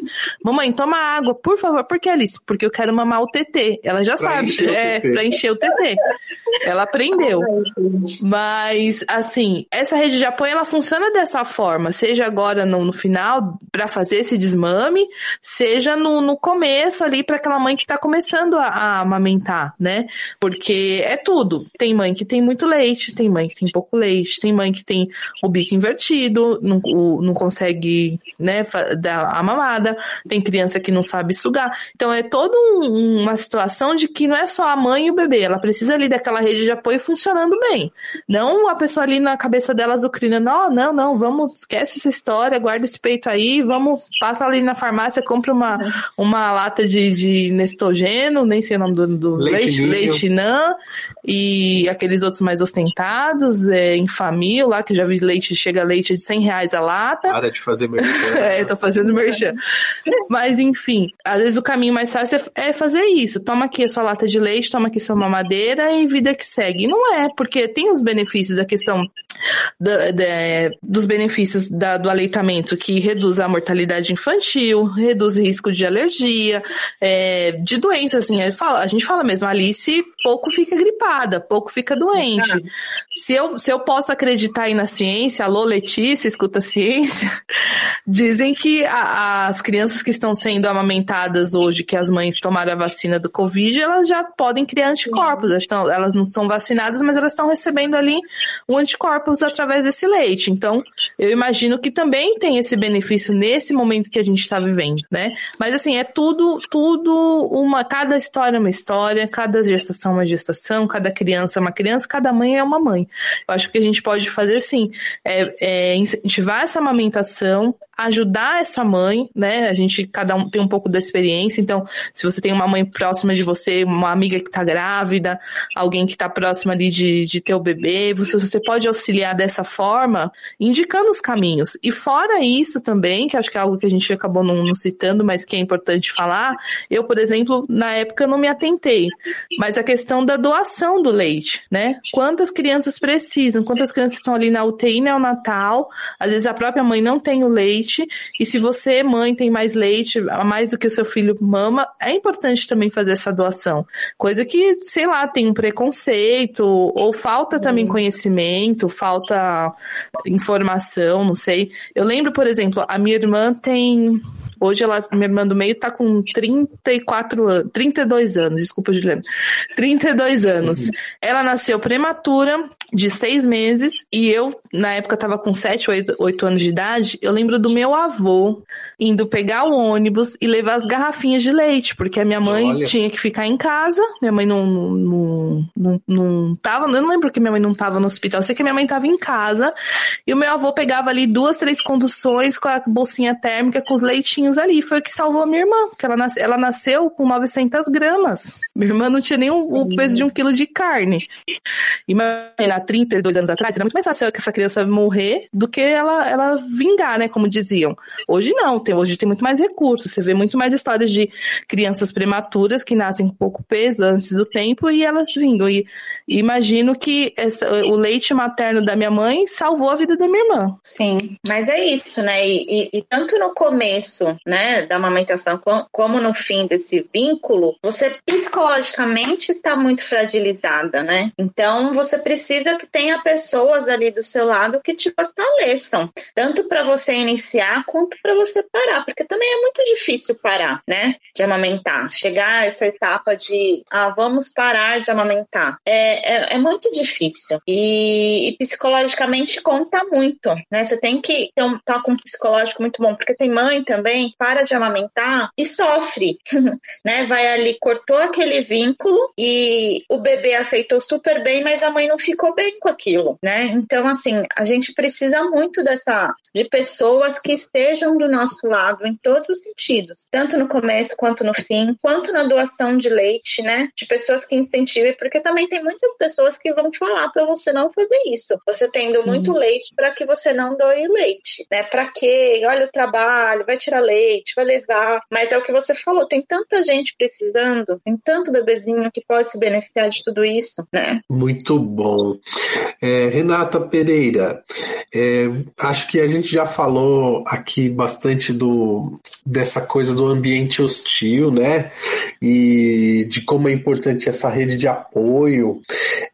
mamãe, toma água, por favor. Por que, Alice? Porque eu quero mamar o TT. Ela já Pra sabe, encher é, pra encher o TT. Ela aprendeu. Mas, assim, essa rede de apoio, ela funciona dessa forma, seja agora no, no final, para fazer esse desmame, seja no, no começo ali, para aquela mãe que tá começando a, a amamentar, né? Porque é tudo. Tem mãe que tem muito leite, tem mãe que tem pouco leite, tem mãe que tem o bico invertido, não, o- não consegue, né, dar a mamada, tem criança que não sabe sugar. Então é toda um- uma situação de que não é só a mãe e o bebê, ela precisa ali daquela rede de apoio funcionando bem. Não a pessoa ali na cabeça dela azucrina, não, não, não, vamos, esquece essa história, guarda pega esse peito aí, vamos, passa ali na farmácia, compra uma, uma lata de, de Nestogeno, nem sei o nome do, do leite, Leite. Nan, e aqueles outros mais ostentados, é, Infamil lá, que já vi leite, chega leite de 100 reais a lata. Para de fazer merchan. É, tô fazendo merchan. Mas, enfim, às vezes o caminho mais fácil é é fazer isso. Toma aqui a sua lata de leite, toma aqui sua mamadeira e vida que segue. Não é, porque tem os benefícios, a questão da- da- dos benefícios da- do aleitamento, que reduz a mortalidade infantil, reduz o risco de alergia, é, de doença, assim. A gente, fala, a gente fala mesmo, Alice pouco fica gripada, pouco fica doente. Se eu, se eu posso acreditar aí na ciência, alô Letícia, escuta a ciência, dizem que a- as crianças que estão sendo amamentadas hoje, que as mães tomaram a vacina do Covid, elas já podem criar anticorpos. Elas, estão- elas não são vacinadas, mas elas estão recebendo ali um anticorpos através desse leite. Então, eu imagino que também tem esse benefício nesse momento que a gente está vivendo, né? Mas assim, é tudo, tudo uma, cada história é uma história, cada gestação é uma gestação, cada criança é uma criança, cada mãe é uma mãe. Eu acho que a gente pode fazer assim, é, é incentivar essa amamentação, ajudar essa mãe, né? A gente, cada um tem um pouco da experiência, então, se você tem uma mãe próxima de você, uma amiga que tá grávida, alguém que tá próxima ali de, de ter o bebê, você, você pode auxiliar dessa forma, indicando os caminhos. E fora isso também, que acho que é algo que a gente acabou não, não citando, mas que é importante falar, eu, por exemplo, na época não me atentei, mas a questão da doação do leite, né? Quantas crianças precisam, quantas crianças estão ali na UTI neonatal, às vezes a própria mãe não tem o leite, e se você, mãe, tem mais leite, a mais do que o seu filho mama, é importante também fazer essa doação. Coisa que, sei lá, tem um preconceito, ou falta também conhecimento, falta informação, não sei. Eu lembro, por exemplo, a minha irmã tem. Hoje ela, minha irmã do meio tá com 34 anos, 32 anos, desculpa, Juliana. 32 anos. Ela nasceu prematura, de seis meses, e eu, na época, tava com 7, 8, 8 anos de idade. Eu lembro do meu avô indo pegar o ônibus e levar as garrafinhas de leite, porque a minha mãe Olha. tinha que ficar em casa. Minha mãe não, não, não, não, tava, eu não lembro que minha mãe não tava no hospital. Eu sei que minha mãe tava em casa e o meu avô pegava ali duas, três conduções com a bolsinha térmica, com os leitinhos ali. Foi o que salvou a minha irmã, porque ela, nasce, ela nasceu com 900 gramas. Minha irmã não tinha nem o, o peso de um quilo de carne. Imagina, há 32 anos atrás, era muito mais fácil essa criança morrer do que ela, ela vingar, né? Como diziam. Hoje não, tem, hoje tem muito mais recursos. Você vê muito mais histórias de crianças prematuras que nascem com pouco peso antes do tempo e elas vingam. E imagino que essa- o leite materno da minha mãe salvou a vida da minha irmã. Sim, mas é isso, né? E, e- e tanto no começo, né, da amamentação, co- como no fim desse vínculo, você psicologicamente está muito fragilizada, né? Então você precisa que tenha pessoas ali do seu lado que te fortaleçam, tanto para você iniciar quanto para você parar, porque também é muito difícil parar, né, de amamentar, chegar a essa etapa de, ah, vamos parar de amamentar, é, é, é muito difícil e, e psicologicamente conta muito, né? Você tem que um, tá com um psicológico muito bom, porque tem mãe também para de amamentar e sofre, né? Vai ali, cortou aquele vínculo e o bebê aceitou super bem, mas a mãe não ficou bem com aquilo, né? Então, assim, a gente precisa muito dessa de pessoas que estejam do nosso lado em todos os sentidos, tanto no começo quanto no fim, quanto na doação de leite, né? De pessoas que incentivem, porque também tem muitas pessoas que vão falar para você não fazer isso. Você tendo Sim. muito leite para que você não doe leite, né? Para quê? Olha o trabalho, vai tirar leite, vai levar. Mas é o que você falou, tem tanta gente precisando, tem tanto bebezinho que pode se beneficiar de tudo isso, né? Muito bom. É, Renata Pereira, é, acho que a gente já falou aqui bastante do, dessa coisa do ambiente hostil, né? E de como é importante essa rede de apoio.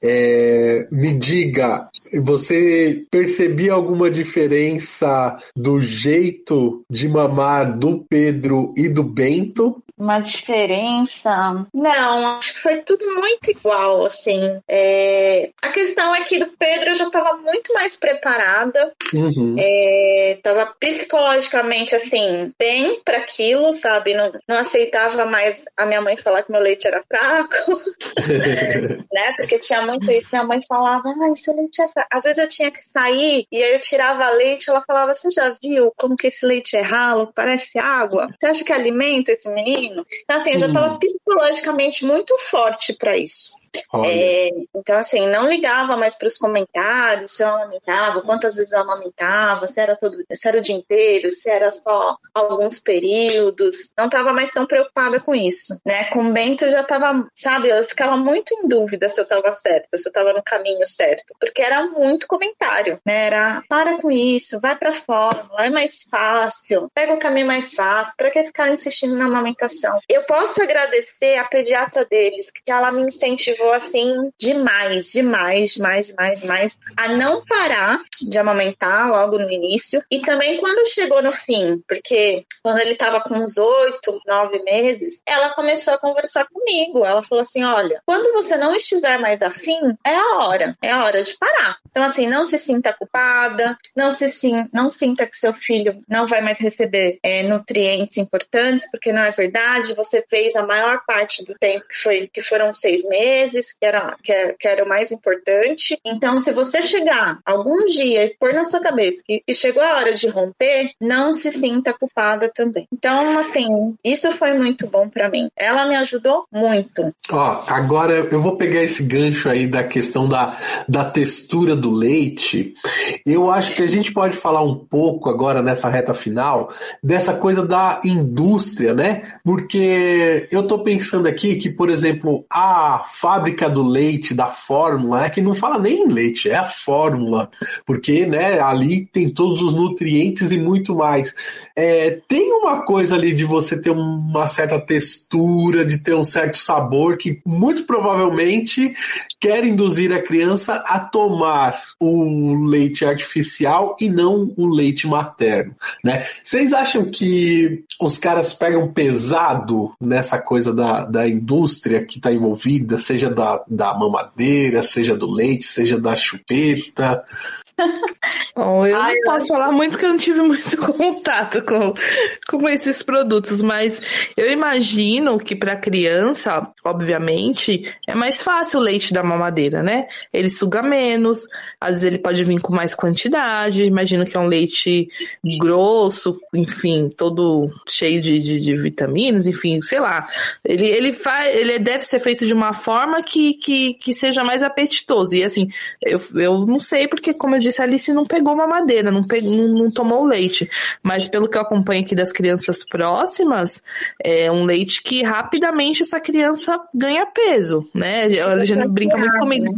É, me diga, você percebia alguma diferença do jeito de mamar do Pedro e do Bento? Uma diferença? Não, acho que foi tudo muito igual, assim. É, A questão é que do Pedro eu já estava muito mais preparada, Uhum. estava psicologicamente, assim, bem para aquilo, sabe? Não, não aceitava mais a minha mãe falar que meu leite era fraco, né? Porque tinha muito isso. Minha mãe falava, ai, seu leite é fraco. Às vezes eu tinha que sair e aí eu tirava leite, ela falava: Você já viu como que esse leite é ralo? Parece água? Você acha que alimenta esse menino? Então, assim, eu já estava psicologicamente muito forte para isso. É, então, assim, não ligava mais para os comentários se eu amamentava, quantas vezes eu amamentava, se era, todo, se era o dia inteiro, se era só alguns períodos. Não estava mais tão preocupada com isso, né? Com o Bento eu já estava, sabe, eu ficava muito em dúvida se eu estava certa, se eu estava no caminho certo, porque era muito comentário, né? Era, para com isso, vai para fórmula, é mais fácil, pega o caminho mais fácil, para que ficar insistindo na amamentação? Eu posso agradecer a pediatra deles, que ela me incentivou incentivou assim demais, demais, demais, demais, demais a não parar de amamentar logo no início e também quando chegou no fim, porque quando ele estava com uns oito, nove meses, ela começou a conversar comigo. Ela falou assim: olha, quando você não estiver mais afim, é a hora, é a hora de parar. Então, assim, não se sinta culpada, não se sim, não sinta que seu filho não vai mais receber é, nutrientes importantes, porque não é verdade. Você fez a maior parte do tempo que foi que foram seis meses meses, que era, que, era, que era o mais importante. Então, se você chegar algum dia e pôr na sua cabeça que, que chegou a hora de romper, não se sinta culpada também. Então, assim, isso foi muito bom para mim. Ela me ajudou muito. Ó, agora eu vou pegar esse gancho aí da questão da, da textura do leite. Eu acho que a gente pode falar um pouco agora nessa reta final dessa coisa da indústria, né? Porque eu tô pensando aqui que, por exemplo, a fábrica fábrica do leite, da fórmula, né, que não fala nem em leite, é a fórmula, porque né, ali tem todos os nutrientes e muito mais. É, tem uma coisa ali de você ter uma certa textura, de ter um certo sabor, que muito provavelmente quer induzir a criança a tomar o leite artificial e não o leite materno. Né? Vocês acham que os caras pegam pesado nessa coisa da, da indústria que está envolvida, seja da, da mamadeira, seja do leite, seja da chupeta. Bom, eu Ai, não posso falar muito porque eu não tive muito contato com, com esses produtos, mas eu imagino que para criança, obviamente, é mais fácil o leite da mamadeira, né? Ele suga menos, às vezes ele pode vir com mais quantidade. Imagino que é um leite grosso, enfim, todo cheio de, de, de vitaminas, enfim, sei lá. Ele, ele, faz, ele deve ser feito de uma forma que, que, que seja mais apetitoso. E assim, eu, eu não sei porque, como eu disse, a Alice não pegou uma madeira, não, pegou, não, não tomou leite. Mas pelo que eu acompanho aqui das crianças próximas, é um leite que rapidamente essa criança ganha peso, né? A gente brinca muito comigo.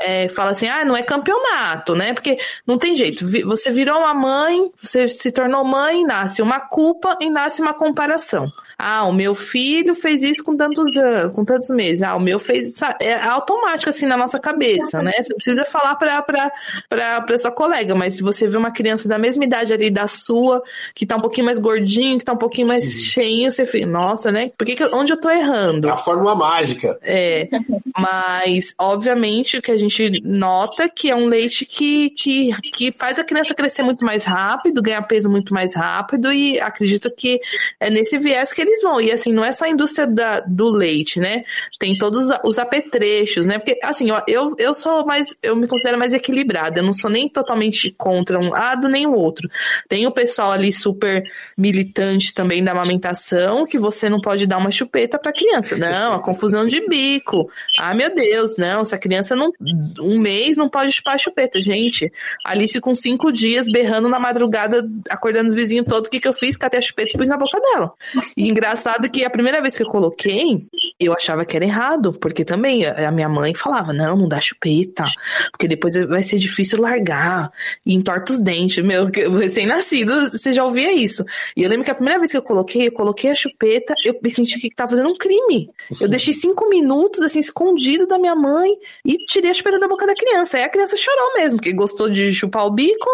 É, fala assim, ah, não é campeonato, né? Porque não tem jeito. Você virou uma mãe, você se tornou mãe, nasce uma culpa e nasce uma comparação. Ah, o meu filho fez isso com tantos anos, com tantos meses. Ah, o meu fez. É automático assim na nossa cabeça, né? Você precisa falar pra, pra, pra, pra sua colega, mas se você vê uma criança da mesma idade ali da sua, que tá um pouquinho mais gordinho, que tá um pouquinho mais uhum. cheinho, você fica, nossa, né? Por que, que onde eu tô errando? É a fórmula mágica. É. Mas, obviamente, o que a gente nota que é um leite que, que, que faz a criança crescer muito mais rápido, ganhar peso muito mais rápido, e acredito que é nesse viés que eles vão. E assim, não é só a indústria da, do leite, né? Tem todos os apetrechos, né? Porque, assim, eu, eu sou mais, eu me considero mais equilibrada. Eu não sou nem totalmente contra um lado nem o outro. Tem o pessoal ali super militante também da amamentação, que você não pode dar uma chupeta pra criança. Não, a confusão de bico. Ah, meu Deus, não, se a criança não, um mês não pode chupar a chupeta. Gente, Alice com cinco dias berrando na madrugada, acordando os vizinhos todo, o que que eu fiz? Catei a chupeta e pus na boca dela. E engraçado que a primeira vez que eu coloquei, eu achava que era errado, porque também a minha mãe falava, não, não dá chupeta, porque depois vai ser difícil largar, e entorta os dentes, meu, recém-nascido, você já ouvia isso. E eu lembro que a primeira vez que eu coloquei, eu coloquei a chupeta, eu me senti que tava fazendo um crime. Eu deixei cinco minutos, assim, escondido da minha mãe, e tirei a chupeta da boca da criança. Aí a criança chorou mesmo, porque gostou de chupar o bico,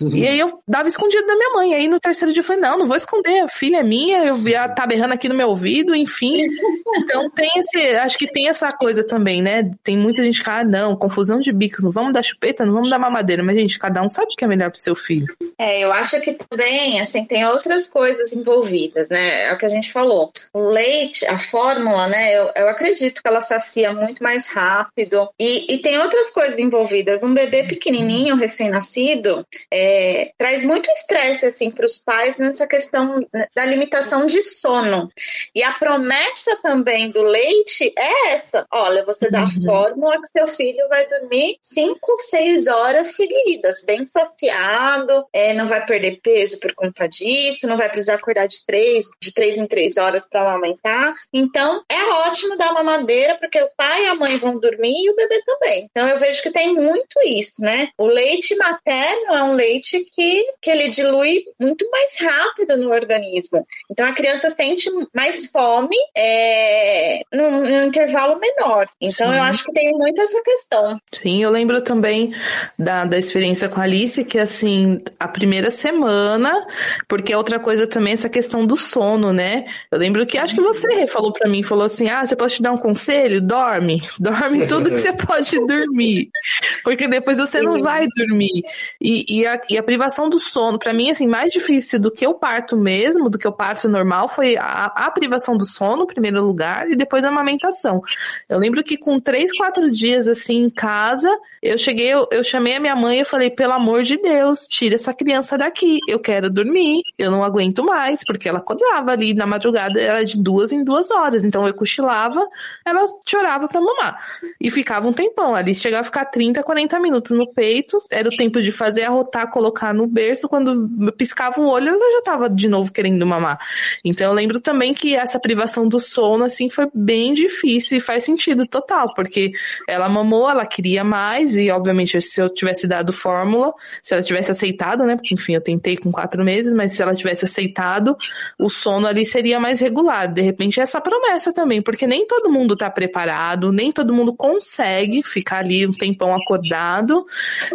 e aí eu dava escondido da minha mãe. Aí no terceiro dia eu falei, não, não vou esconder, a filha é minha, eu vi a tá berrando aqui no meu ouvido, enfim. Então tem esse, acho que tem essa coisa também, né? Tem muita gente que, ah, não, confusão de bicos, não vamos dar chupeta, não vamos dar mamadeira, mas gente, cada um sabe o que é melhor pro seu filho. É, eu acho que também, assim, tem outras coisas envolvidas, né? É o que a gente falou. O leite, a fórmula, né? Eu, eu acredito que ela sacia muito mais rápido. E, e tem tem outras coisas envolvidas. Um bebê pequenininho, recém-nascido, é, traz muito estresse assim para os pais nessa questão da limitação de sono. E a promessa também do leite é essa: olha, você dá a Uhum. fórmula que seu filho vai dormir 5, 6 horas seguidas, bem saciado, é, não vai perder peso por conta disso, não vai precisar acordar de três, de três em três horas para amamentar. Então, é ótimo dar uma madeira, porque o pai e a mãe vão dormir e o bebê também. Então, eu vejo que tem muito isso, né? O leite materno é um leite que, que ele dilui muito mais rápido no organismo. Então, a criança sente mais fome é, num, num intervalo menor. Então, Sim. eu acho que tem muito essa questão. Sim, eu lembro também da, da experiência com a Alice, que assim, a primeira semana, porque é outra coisa também essa questão do sono, né? Eu lembro que acho que você falou pra mim, falou assim: ah, você pode te dar um conselho? Dorme, dorme tudo que você pode dormir, porque depois você não vai dormir. E, e, a, e a privação do sono, pra mim, assim, mais difícil do que o parto mesmo, do que o parto normal, foi a, a privação do sono, em primeiro lugar, e depois a amamentação. Eu lembro que com três, quatro dias assim em casa, eu cheguei, eu, eu chamei a minha mãe e eu falei, pelo amor de Deus, tira essa criança daqui. Eu quero dormir, eu não aguento mais, porque ela acordava ali na madrugada, era de duas em duas horas. Então eu cochilava, ela chorava pra mamar. E ficava um tempão. Ali chegava a ficar 30, 40 minutos no peito. Era o tempo de fazer arrotar, colocar no berço. Quando piscava o olho, ela já tava de novo querendo mamar. Então eu lembro também que essa privação do sono, assim, foi bem difícil e faz sentido total, porque ela mamou, ela queria mais, e obviamente se eu tivesse dado fórmula, se ela tivesse aceitado, né? Porque enfim, eu tentei com quatro meses, mas se ela tivesse aceitado, o sono ali seria mais regular. De repente, essa promessa também, porque nem todo mundo tá preparado, nem todo mundo consegue ficar ali um tempão acordado,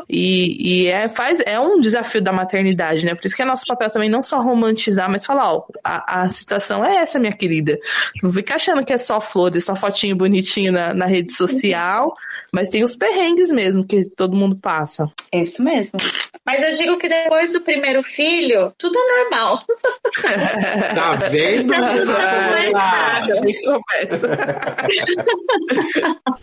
e, e é, faz, é um desafio da maternidade, né? Por isso que é nosso papel também não só romantizar, mas falar, ó, a, a situação é essa, minha querida. Não fica achando que é só flores, só fotinho bonitinho na, na rede social, mas tem os perrengues mesmo que todo mundo passa. É isso mesmo. Mas eu digo que depois do primeiro filho, tudo é normal. Tá vendo? Tá tudo mais nada. Sem conversa.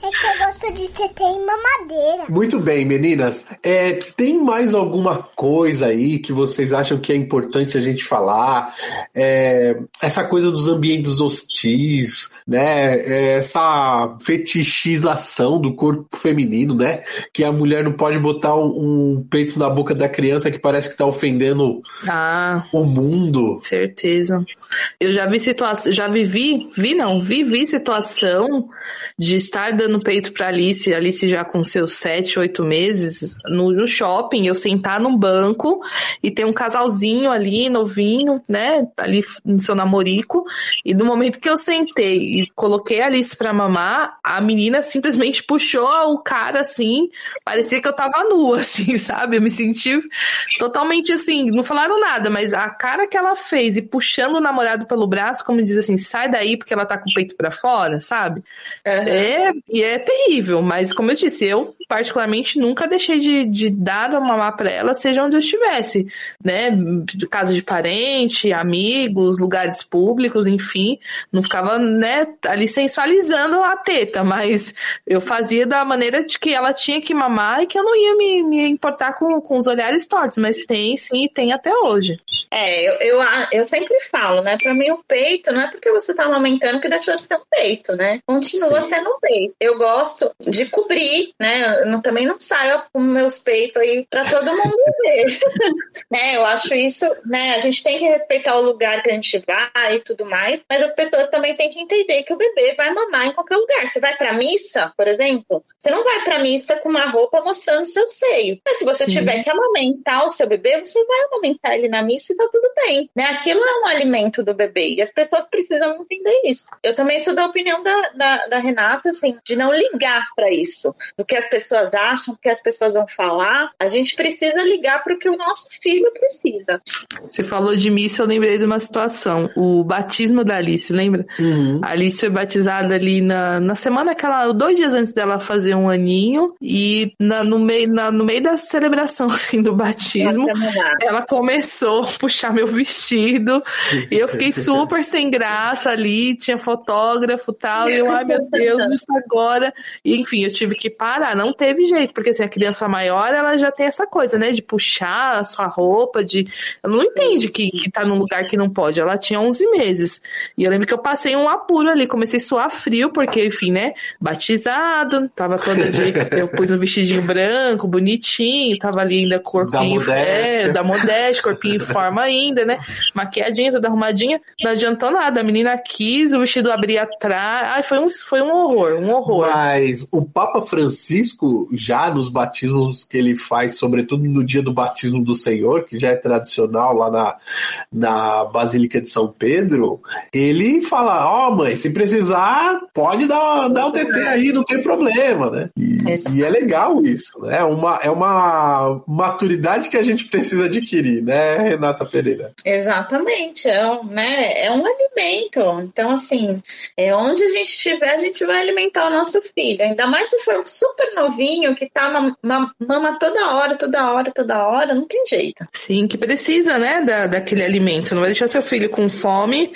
É que eu gosto de ter tem mamadeira. Muito bem, meninas. É, tem mais alguma coisa aí que vocês acham que é importante a gente falar? É, essa coisa dos ambientes hostis, né? É, essa fetichização do corpo feminino, né? Que a mulher não pode botar um, um peito na boca da criança que parece que tá ofendendo Ah, o mundo. certeza. Eu já vi situação, já vivi, vi não, vivi situação de estar dando peito pra Alice, Alice já com seus sete, oito meses, no, no shopping, eu sentar num banco e ter um casalzinho ali, novinho, né, ali no seu namorico, e no momento que eu sentei e coloquei a Alice pra mamar, a menina simplesmente puxou o cara assim, parecia que eu tava nua, assim, sabe? Eu me senti totalmente assim, não falaram nada, mas a cara que ela fez e puxando o namorado pelo braço, como diz assim, sai daí porque ela tá com o peito pra fora, sabe? É, e é terrível, mas como eu disse, eu particularmente nunca deixei de, de dar uma mamar pra ela, seja onde eu estivesse, né? Casa de parente, amigos, lugares públicos, enfim, não ficava, né, ali sensualizando a teta, mas eu fazia da maneira de que ela tinha que mamar e que eu não ia me, me importar com, com os olhares tortos, mas tem sim e tem até hoje. É, eu, eu, eu sempre falo, né? Pra mim, o peito não é porque você tá amamentando que deixou de ser um peito, né? Continua Sim. sendo um peito. Eu gosto de cobrir, né? Não- também não saio com meus peitos aí pra todo mundo ver. né? Eu acho isso, né? A gente tem que respeitar o lugar que a gente vai e tudo mais, mas as pessoas também têm que entender que o bebê vai mamar em qualquer lugar. Você vai pra missa, por exemplo, você não vai pra missa com uma roupa mostrando seu seio. Mas se você Sim. tiver que amamentar o seu bebê, você vai amamentar ele na missa e tá tudo bem. Né? Aquilo é um alimento do bebê e as pessoas precisam entender isso. Eu também sou da opinião da, da, da Renata, assim, de não ligar pra isso. Do que as pessoas acham, do que as pessoas vão falar. A gente precisa ligar pro que o nosso filho precisa. Você falou de missa, eu lembrei de uma situação. O batismo da Alice, lembra? Uhum. A Alice foi batizada ali na, na semana que ela, dois dias antes dela fazer um aninho, e na- no, meio, na- no meio da celebração assim, do batismo, ela começou, puxar meu vestido. E eu fiquei super sem graça ali, tinha fotógrafo e tal. E eu, ai meu Deus, justo agora. E enfim, eu tive que parar. Não teve jeito, porque assim, a criança maior, ela já tem essa coisa, né? De puxar a sua roupa, de. Ela não entende que, que tá num lugar que não pode. Ela tinha 11 meses. E eu lembro que eu passei um apuro ali, comecei a suar frio, porque, enfim, né? Batizado, tava toda de. Eu pus um vestidinho branco, bonitinho, tava ali ainda corpinho. Da é, modéstia. da modéstia, corpinho em forma ainda, né? Maquiadinha, toda arrumadinha. Não adiantou nada. A menina quis, o vestido abria atrás. Ai, foi um, foi um horror, um horror. Mas o Papa Francisco, já nos batismos que ele faz, sobretudo no dia do batismo do Senhor, que já é tradicional lá na, na Basílica de São Pedro, ele fala: Ó, mãe, se precisar, pode dar, dar o TT aí, não tem problema, né? E, e é legal isso, né? É uma, é uma maturidade que a gente precisa adquirir, né, Renata Pereira? Exatamente, é um, né, é um alimento. Então, assim, é onde a gente estiver, a gente vai alimentar o nosso filho. Ainda mais se for um super novinho que tá ma- ma- mama toda hora, toda hora, toda hora, não tem jeito. Sim, que precisa, né, da, daquele alimento. Não vai deixar seu filho com fome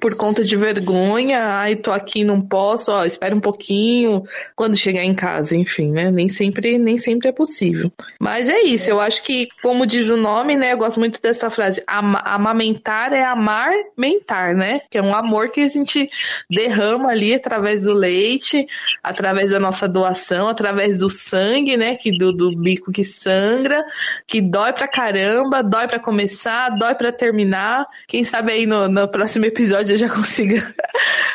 por conta de vergonha. Ai, tô aqui, não posso. Ó, espera um pouquinho quando chegar em casa, enfim, né? Nem sempre, nem sempre é possível. Mas é isso. Eu acho que, como diz o nome, né? Eu gosto muito dessa frase. Ama- amamentar é amar mentar, né? Que é um amor que a gente derrama ali através do leite, através da nossa doação, através do sangue, né? Que do, do bico que sangra, que dói pra caramba, dói pra começar, dói pra terminar. Quem sabe aí no, no próximo episódio eu já consiga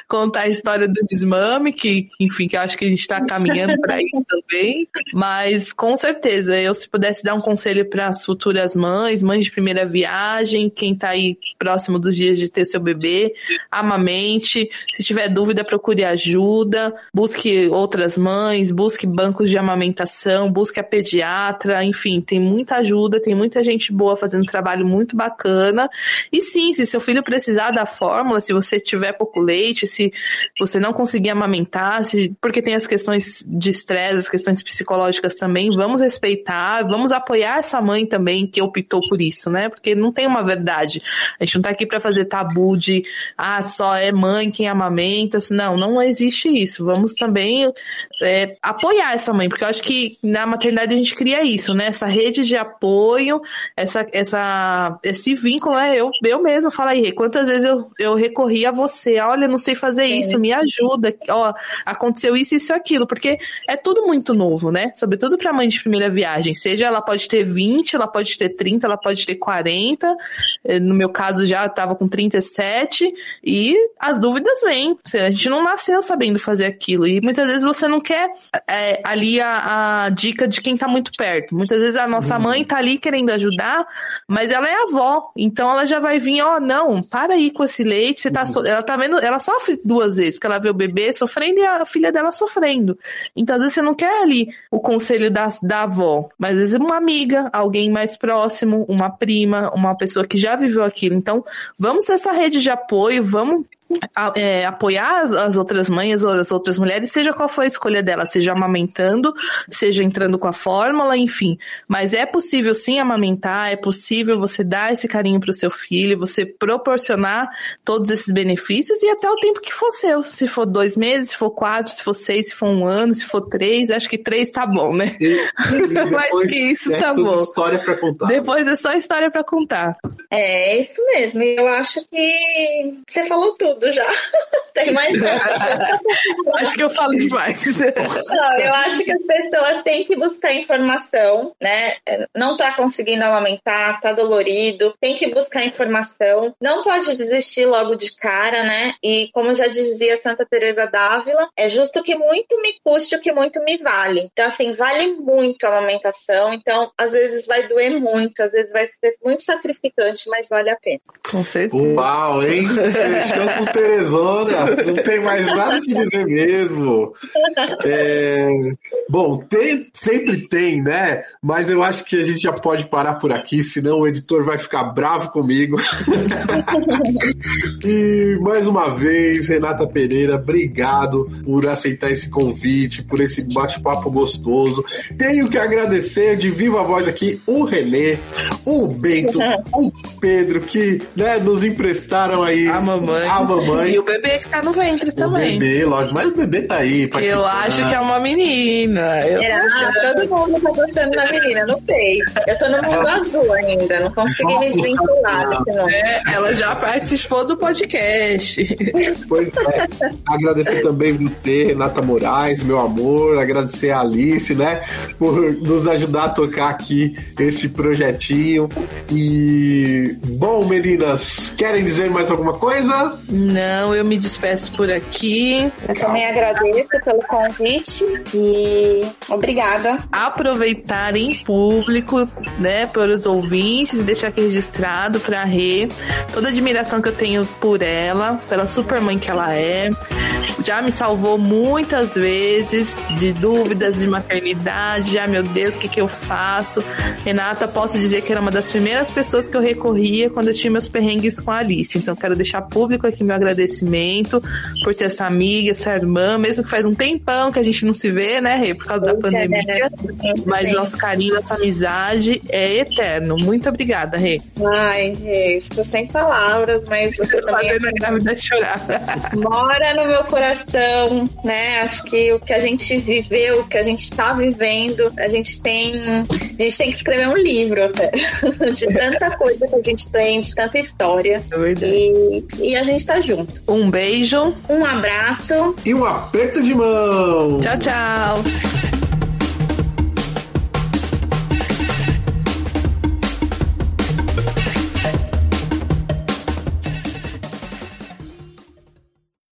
contar a história do desmame, que, enfim, que eu acho que a gente tá caminhando pra isso também. Mas com certeza, eu se pudesse dar um conselho para as futuras mães, mães de primeira viagem, quem tá aí próximo dos dias de ter seu bebê, amamente. Se tiver dúvida, procure ajuda, busque outras mães, busque de amamentação, busque a pediatra, enfim, tem muita ajuda, tem muita gente boa fazendo um trabalho muito bacana. E sim, se seu filho precisar da fórmula, se você tiver pouco leite, se você não conseguir amamentar, se, porque tem as questões de estresse, as questões psicológicas também, vamos respeitar, vamos apoiar essa mãe também que optou por isso, né? Porque não tem uma verdade. A gente não tá aqui para fazer tabu de, ah, só é mãe quem amamenta. Não, não existe isso. Vamos também é, apoiar essa mãe, porque eu acho que na maternidade a gente cria isso, né? Essa rede de apoio, essa, essa, esse vínculo, né? Eu, eu mesmo falo aí, quantas vezes eu, eu recorri a você, olha, não sei fazer isso, me ajuda, ó, aconteceu isso, isso e aquilo, porque é tudo muito novo, né? Sobretudo para mãe de primeira viagem, seja ela pode ter 20, ela pode ter 30, ela pode ter 40, eh, no meu caso já estava com 37, e as dúvidas vêm, a gente não nasceu sabendo fazer aquilo, e muitas vezes você não quer é, ali a, a dica de quem tá muito perto, muitas vezes a nossa mãe tá ali querendo ajudar, mas ela é avó, então ela já vai vir, ó, não, para aí com esse leite, você tá, so- ela tá vendo, ela sofre duas vezes, porque ela vê o bebê sofrendo e a filha dela sofrendo. Então, às vezes você não quer ali o conselho da, da avó, mas às vezes uma amiga, alguém mais próximo, uma prima, uma pessoa que já viveu aquilo. Então, vamos essa rede de apoio, vamos a- é, apoiar as, as outras mães ou as outras mulheres, seja qual for a escolha dela, seja amamentando, seja entrando com a fórmula, enfim. Mas é possível sim amamentar, é possível você dar esse carinho para o seu filho, você proporcionar todos esses benefícios e até o tempo que for seu. Se for dois meses, se for quatro, se for seis, se for um ano, se for três, acho que três tá bom, né? E, e Mais depois que isso, é tá tudo bom. história para contar. Depois é só história para contar. É isso mesmo. Eu acho que você falou tudo já. Tem mais nada. Acho que eu falo demais. Não, eu acho que as pessoas têm que buscar informação, né? Não tá conseguindo amamentar, tá dolorido, tem que buscar informação. Não pode desistir logo de cara, né? E como já dizia Santa Teresa d'Ávila, é justo que muito me custe o que muito me vale. Então, assim, vale muito a amamentação. Então, às vezes vai doer muito, às vezes vai ser muito sacrificante, mas vale a pena. Com certeza. Uau, hein? Fechou com Teresona. Não tem mais nada que dizer mesmo. É, Bom, tem, sempre tem, né? Mas eu acho que a gente já pode parar por aqui, senão o editor vai ficar bravo comigo. e mais uma vez, Renata Pereira, obrigado por aceitar esse convite, por esse bate-papo gostoso. Tenho que agradecer de viva voz aqui o Renê, o Bento, o Pedro, que né, nos emprestaram aí A mamãe. a mamãe. E o bebê que tá no ventre O também. bebê, lógico, mas o bebê tá aí. Eu acho que é uma menina. Eu achando. Todo mundo tá gostando da menina, não sei. Eu tô no mundo azul ainda, não consegui me desvincular desse. É, ela já participou do podcast. Pois é. Agradecer também você, Renata Moraes, meu amor. Agradecer a Alice, né? Por nos ajudar a tocar aqui esse projetinho. E. Bom, meninas, querem dizer mais alguma coisa? Não, eu me despeço por aqui. Eu também agradeço pelo convite e obrigada. Aproveitar em público, né, pelos ouvintes e deixar aqui registrado pra Rê toda a admiração que eu tenho por ela, pela super mãe que ela é. Já me salvou muitas vezes de dúvidas de maternidade. Ah, meu Deus, o que, que eu faço? Renata, posso dizer que era uma das primeiras pessoas que eu recorria quando eu tinha meus perrengues com a Alice. Então, quero deixar público aqui meu agradecimento por ser essa amiga, essa irmã, mesmo que faz um tempão que a gente não se vê, né, Rê, por causa da pandemia. Mas Sim. nosso carinho, nossa amizade é eterno. Muito obrigada, Rê. Ai, Rê, estou sem palavras, mas você também Fazendo a grávida chorar. mora no meu coração, né? Acho que o que a gente viveu, o que a gente está vivendo, a gente tem, a gente tem que escrever um livro até de tanta coisa que a gente tem, de tanta história. É verdade. E, e a gente junto. Um beijo. Um abraço. E um aperto de mão! Tchau, tchau.